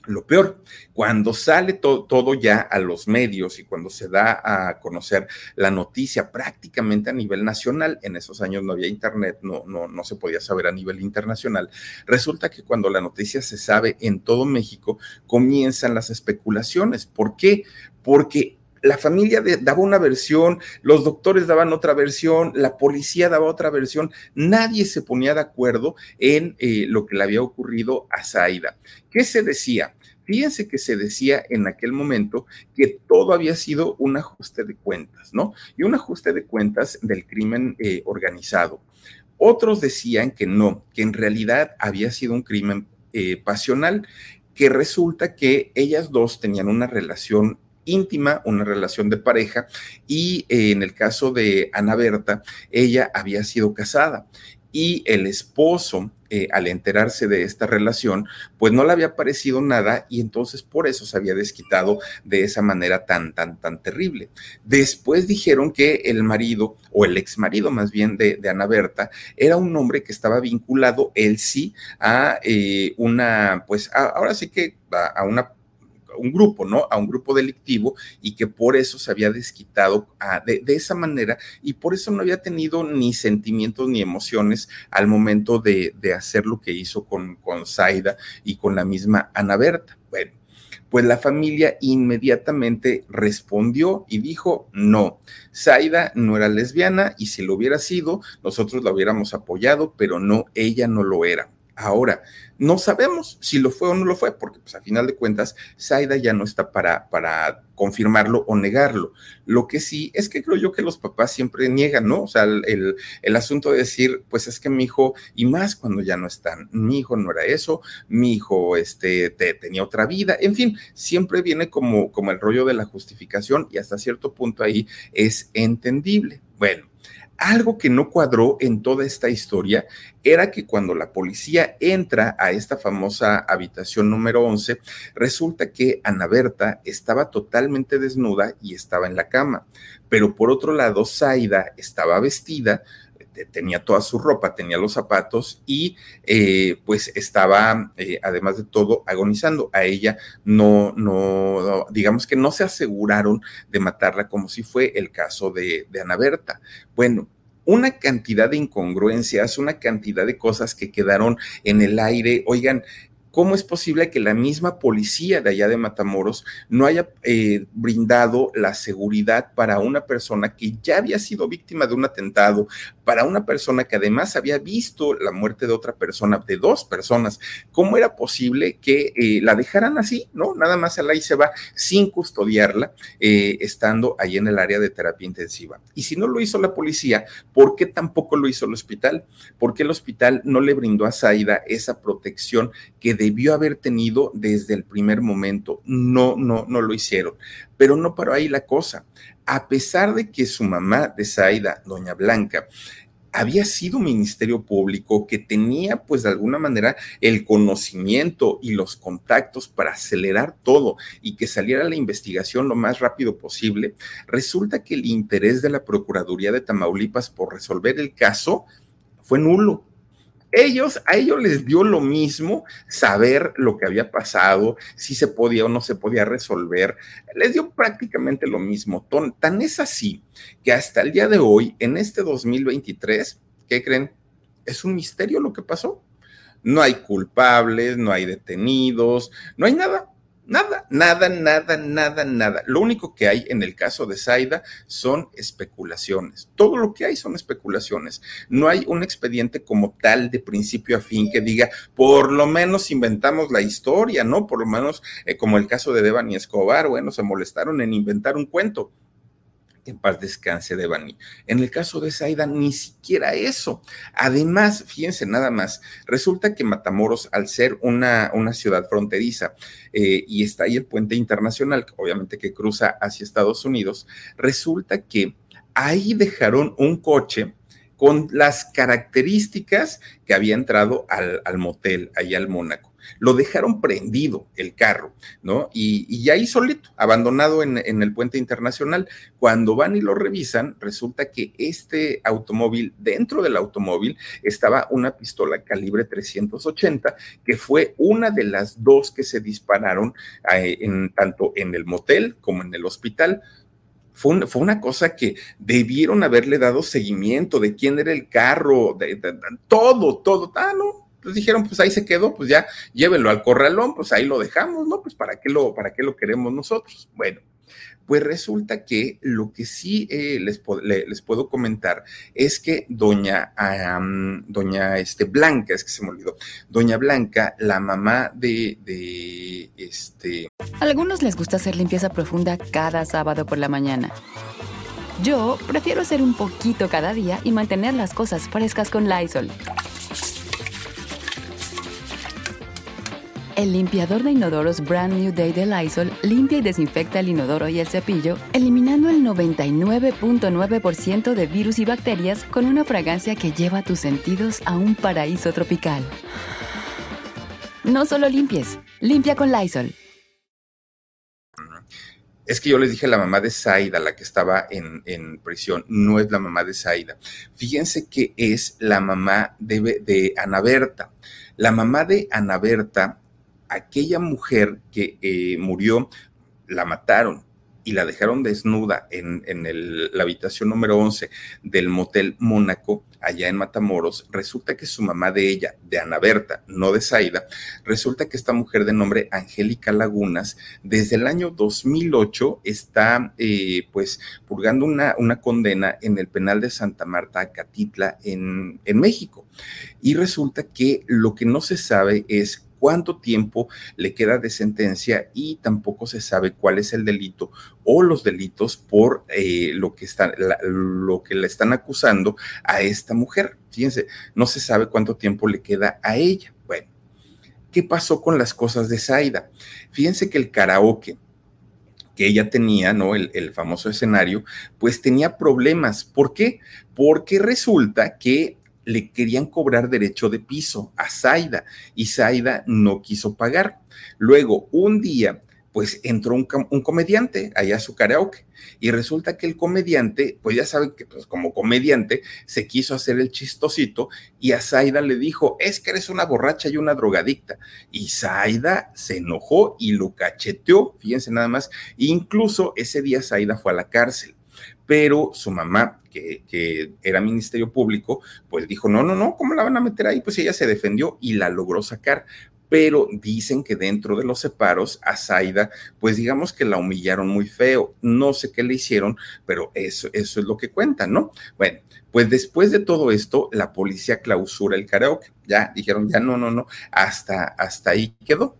lo peor, cuando sale todo ya a los medios y cuando se da a conocer la noticia prácticamente a nivel nacional, en esos años no había internet, no, no, no se podía saber a nivel internacional, resulta que cuando la noticia se sabe en todo México, comienzan las especulaciones. ¿Por qué? Porque la familia daba una versión, los doctores daban otra versión, la policía daba otra versión, nadie se ponía de acuerdo en eh, lo que le había ocurrido a Zaida. ¿Qué se decía? Fíjense que se decía en aquel momento que todo había sido un ajuste de cuentas, ¿no? Y un ajuste de cuentas del crimen eh, organizado. Otros decían que no, que en realidad había sido un crimen eh, pasional, que resulta que ellas dos tenían una relación íntima, una relación de pareja, y eh, en el caso de Ana Berta, ella había sido casada y el esposo, eh, al enterarse de esta relación, pues no le había parecido nada y entonces por eso se había desquitado de esa manera tan, tan, tan terrible. Después dijeron que el marido, o el ex marido más bien de, Ana Berta, era un hombre que estaba vinculado, él sí, a eh, una, pues ahora sí que a una un grupo, ¿no? A un grupo delictivo y que por eso se había desquitado ah, de, esa manera y por eso no había tenido ni sentimientos ni emociones al momento de, hacer lo que hizo con, con Zaida y con la misma Ana Berta. Bueno, pues la familia inmediatamente respondió y dijo, no, Zaida no era lesbiana y si lo hubiera sido, nosotros la hubiéramos apoyado, pero no, ella no lo era. Ahora, no sabemos si lo fue o no lo fue, porque pues a final de cuentas, Zaida ya no está para, para confirmarlo o negarlo. Lo que sí es que creo yo que los papás siempre niegan, ¿no? O sea, el, el asunto de decir, pues es que mi hijo, y más cuando ya no están, mi hijo no era eso, mi hijo este, tenía otra vida, en fin, siempre viene como, como el rollo de la justificación y hasta cierto punto ahí es entendible. Bueno, algo que no cuadró en toda esta historia era que cuando la policía entra a esta famosa habitación número 11, resulta que Ana Berta estaba totalmente desnuda y estaba en la cama. Pero por otro lado, Zaida estaba vestida, tenía toda su ropa, tenía los zapatos y eh, pues estaba, eh, además de todo, agonizando. A ella no, no, digamos que no se aseguraron de matarla como si fue el caso de, Ana Berta. Bueno, una cantidad de incongruencias, una cantidad de cosas que quedaron en el aire. Oigan, ¿Cómo es posible que la misma policía de allá de Matamoros no haya eh, brindado la seguridad para una persona que ya había sido víctima de un atentado, para una persona que además había visto la muerte de otra persona, de dos personas? ¿Cómo era posible que eh, la dejaran así, no? Nada más ahí se va sin custodiarla, eh, estando ahí en el área de terapia intensiva. Y si no lo hizo la policía, ¿por qué tampoco lo hizo el hospital? ¿Por qué el hospital no le brindó a Zaida esa protección que de debió haber tenido desde el primer momento. No, no, no lo hicieron. Pero no paró ahí la cosa. A pesar de que su mamá de Zaida, doña Blanca, había sido ministerio público que tenía pues de alguna manera el conocimiento y los contactos para acelerar todo y que saliera la investigación lo más rápido posible, resulta que el interés de la Procuraduría de Tamaulipas por resolver el caso fue nulo ellos, a ellos les dio lo mismo saber lo que había pasado, si se podía o no se podía resolver, les dio prácticamente lo mismo. Tan es así que hasta el día de hoy, en este 2023, ¿qué creen? Es un misterio lo que pasó. No hay culpables, no hay detenidos, no hay nada. Nada, nada, nada, nada, nada. Lo único que hay en el caso de Zaida son especulaciones. Todo lo que hay son especulaciones. No hay un expediente como tal de principio a fin que diga, por lo menos inventamos la historia, ¿no? Por lo menos, eh, como el caso de Devani Escobar, bueno, se molestaron en inventar un cuento en paz descanse de Bani. En el caso de Zaida, ni siquiera eso. Además, fíjense nada más, resulta que Matamoros, al ser una, una ciudad fronteriza eh, y está ahí el puente internacional, obviamente que cruza hacia Estados Unidos, resulta que ahí dejaron un coche con las características que había entrado al, al motel, ahí al Mónaco lo dejaron prendido el carro, ¿no? Y, y ahí solito, abandonado en, el puente internacional. Cuando van y lo revisan, resulta que este automóvil, dentro del automóvil, estaba una pistola calibre 380, que fue una de las dos que se dispararon eh, en, tanto en el motel como en el hospital. Fue, una cosa que debieron haberle dado seguimiento de quién era el carro, de, todo, todo. Ah, no, dijeron, pues ahí se quedó, pues ya llévenlo al corralón, pues ahí lo dejamos, ¿no? Pues para qué lo, para qué lo queremos nosotros. Bueno, pues resulta que lo que sí eh, les, les, puedo comentar es que doña, doña este, Blanca, es que se me olvidó, doña Blanca, la mamá de, de este... Algunos les gusta hacer limpieza profunda cada sábado por la mañana. Yo prefiero hacer un poquito cada día y mantener las cosas frescas con Lysol. El limpiador de inodoros Brand New Day de Lysol limpia y desinfecta el inodoro y el cepillo, eliminando el 99.9% de virus y bacterias con una fragancia que lleva tus sentidos a un paraíso tropical. No solo limpies, limpia con Lysol. Es que yo les dije la mamá de Zaida, la que estaba en, prisión, no es la mamá de Zaida. Fíjense que es la mamá de, de Ana Berta. La mamá de Ana Berta aquella mujer que eh, murió, la mataron y la dejaron desnuda en, en la habitación número 11 del motel Mónaco, allá en Matamoros, resulta que su mamá de ella, de Ana Berta, no de Zaida, resulta que esta mujer de nombre Angélica Lagunas, desde el año 2008 está eh, pues purgando una, una, condena en el penal de Santa Marta, Acatitla, en, en México. Y resulta que lo que no se sabe es cuánto tiempo le queda de sentencia y tampoco se sabe cuál es el delito o los delitos por eh, lo, que lo que le están acusando a esta mujer. Fíjense, no se sabe cuánto tiempo le queda a ella. Bueno, ¿qué pasó con las cosas de Zaida? Fíjense que el karaoke que ella tenía, ¿no? El, el, famoso escenario, pues tenía problemas. ¿Por qué? Porque resulta que le querían cobrar derecho de piso a Zaida y Zaida no quiso pagar. Luego, un día, pues entró un, comediante allá a su karaoke y resulta que el comediante, pues ya saben que pues como comediante se quiso hacer el chistosito y a Zaida le dijo, es que eres una borracha y una drogadicta. Y Zaida se enojó y lo cacheteó, fíjense nada más, incluso ese día Zaida fue a la cárcel pero su mamá, que, era Ministerio Público, pues dijo, no, no, no, ¿cómo la van a meter ahí? Pues ella se defendió y la logró sacar. Pero dicen que dentro de los separos a Zaida, pues digamos que la humillaron muy feo. No sé qué le hicieron, pero eso, eso es lo que cuentan, ¿no? Bueno, pues después de todo esto, la policía clausura el karaoke. Ya dijeron, ya no, no, no, hasta, hasta ahí quedó.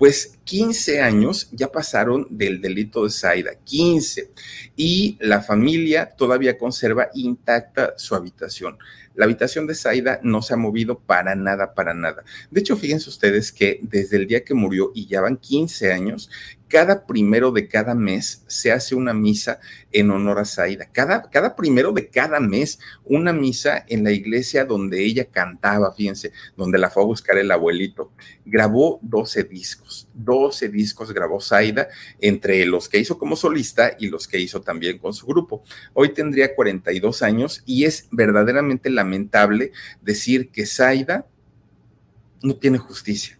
Pues 15 años ya pasaron del delito de Zaida, 15, y la familia todavía conserva intacta su habitación. La habitación de Zaida no se ha movido para nada, para nada. De hecho, fíjense ustedes que desde el día que murió y ya van 15 años, cada primero de cada mes se hace una misa en honor a Zaida. Cada, cada primero de cada mes, una misa en la iglesia donde ella cantaba, fíjense, donde la fue a buscar el abuelito. Grabó 12 discos, 12 discos grabó Zaida, entre los que hizo como solista y los que hizo también con su grupo. Hoy tendría 42 años y es verdaderamente lamentable decir que Zaida no tiene justicia.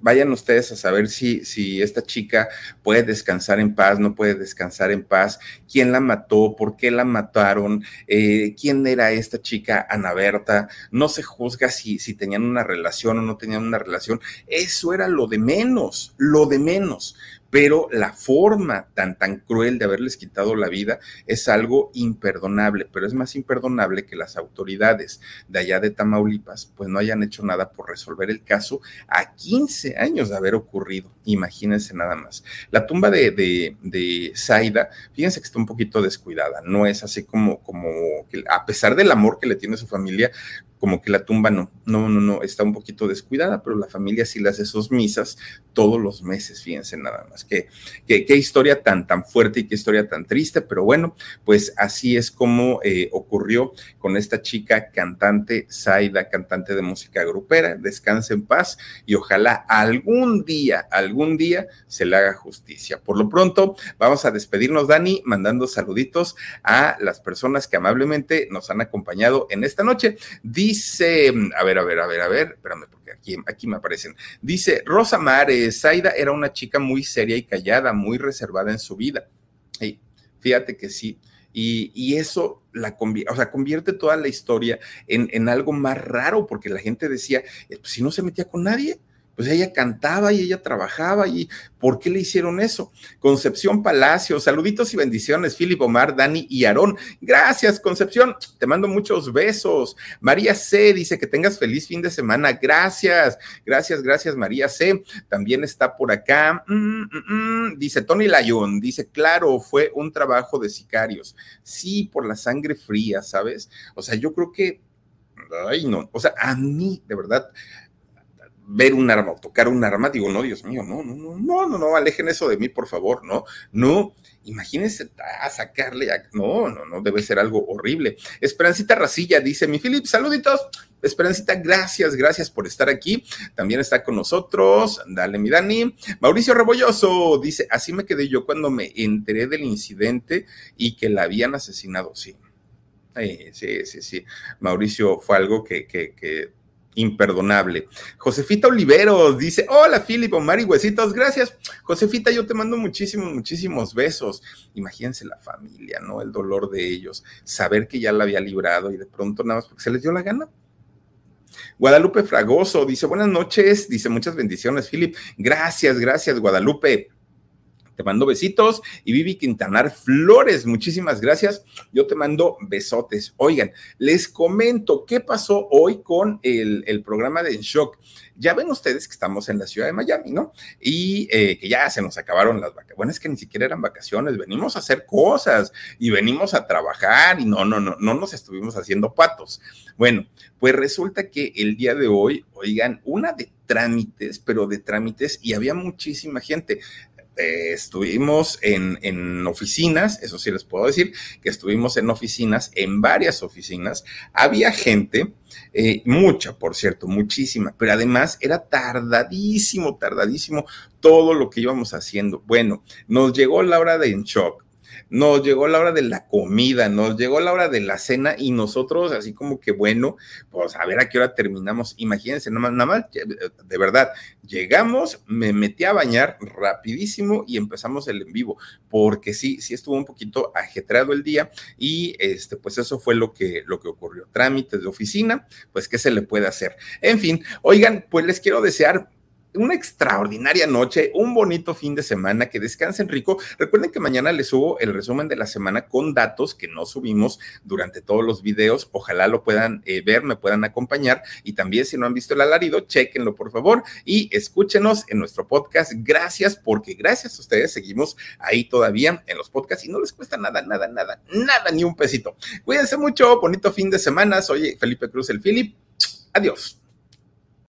Vayan ustedes a saber si, si esta chica puede descansar en paz, no puede descansar en paz, quién la mató, por qué la mataron, eh, quién era esta chica, Ana Berta, no se juzga si, si tenían una relación o no tenían una relación, eso era lo de menos, lo de menos pero la forma tan, tan cruel de haberles quitado la vida es algo imperdonable, pero es más imperdonable que las autoridades de allá de Tamaulipas pues no hayan hecho nada por resolver el caso a 15 años de haber ocurrido, imagínense nada más. La tumba de, de, de Zaida, fíjense que está un poquito descuidada, no es así como, como, a pesar del amor que le tiene su familia, como que la tumba no, no, no, no, está un poquito descuidada, pero la familia sí le hace sus misas todos los meses, fíjense nada más. Qué, qué, qué historia tan, tan fuerte y qué historia tan triste, pero bueno, pues así es como eh, ocurrió con esta chica cantante, Zaida, cantante de música grupera, descanse en paz y ojalá algún día, algún día se le haga justicia. Por lo pronto, vamos a despedirnos, Dani, mandando saluditos a las personas que amablemente nos han acompañado en esta noche. Dice, a ver, a ver, a ver, a ver, espérame, porque aquí, aquí me aparecen. Dice, Rosa Mares, Zaida era una chica muy seria y callada, muy reservada en su vida. Y fíjate que sí. Y, eso la convierte, o sea, convierte toda la historia en, en, algo más raro, porque la gente decía, eh, pues si no se metía con nadie, pues ella cantaba y ella trabajaba y ¿por qué le hicieron eso? Concepción Palacio, saluditos y bendiciones, Philip Omar, Dani y Aarón. Gracias, Concepción, te mando muchos besos. María C dice que tengas feliz fin de semana. Gracias, gracias, gracias, María C. También está por acá. Mm, mm, mm. Dice Tony Layón, dice, claro, fue un trabajo de sicarios. Sí, por la sangre fría, ¿sabes? O sea, yo creo que, ay, no, o sea, a mí, de verdad, ver un arma o tocar un arma, digo, no, Dios mío, no, no, no, no, no, no, alejen eso de mí, por favor, no, no, imagínense a sacarle, a, no, no, no, debe ser algo horrible. Esperancita Racilla dice, mi Filip, saluditos. Esperancita, gracias, gracias por estar aquí. También está con nosotros. Dale, mi Dani. Mauricio Rebolloso dice: Así me quedé yo cuando me enteré del incidente y que la habían asesinado. Sí, sí, sí, sí. Mauricio fue algo que, que, que imperdonable. Josefita Oliveros dice, hola Philip, Omar y Huesitos, gracias. Josefita, yo te mando muchísimos, muchísimos besos. Imagínense la familia, ¿no? El dolor de ellos, saber que ya la había librado y de pronto nada más porque se les dio la gana. Guadalupe Fragoso dice, buenas noches, dice muchas bendiciones, Philip. Gracias, gracias, Guadalupe. Te mando besitos. Y Vivi Quintanar Flores, muchísimas gracias. Yo te mando besotes. Oigan, les comento qué pasó hoy con el, el programa de En Shock. Ya ven ustedes que estamos en la ciudad de Miami, ¿no? Y eh, que ya se nos acabaron las vacaciones. Bueno, es que ni siquiera eran vacaciones, venimos a hacer cosas y venimos a trabajar y no, no, no, no nos estuvimos haciendo patos. Bueno, pues resulta que el día de hoy, oigan, una de trámites, pero de trámites, y había muchísima gente. Eh, estuvimos en, en, oficinas, eso sí les puedo decir, que estuvimos en oficinas, en varias oficinas, había gente, eh, mucha, por cierto, muchísima, pero además era tardadísimo, tardadísimo todo lo que íbamos haciendo. Bueno, nos llegó la hora de en shock nos llegó la hora de la comida, nos llegó la hora de la cena y nosotros así como que bueno, pues a ver a qué hora terminamos. Imagínense, nada más, nada más, de verdad, llegamos, me metí a bañar rapidísimo y empezamos el en vivo, porque sí, sí estuvo un poquito ajetreado el día y este, pues eso fue lo que, lo que ocurrió. Trámites de oficina, pues qué se le puede hacer. En fin, oigan, pues les quiero desear una extraordinaria noche, un bonito fin de semana, que descansen rico. Recuerden que mañana les subo el resumen de la semana con datos que no subimos durante todos los videos. Ojalá lo puedan eh, ver, me puedan acompañar y también si no han visto el alarido, chequenlo por favor y escúchenos en nuestro podcast. Gracias porque gracias a ustedes seguimos ahí todavía en los podcasts y no les cuesta nada, nada, nada, nada, ni un pesito. Cuídense mucho, bonito fin de semana. Soy Felipe Cruz, el Philip. Adiós.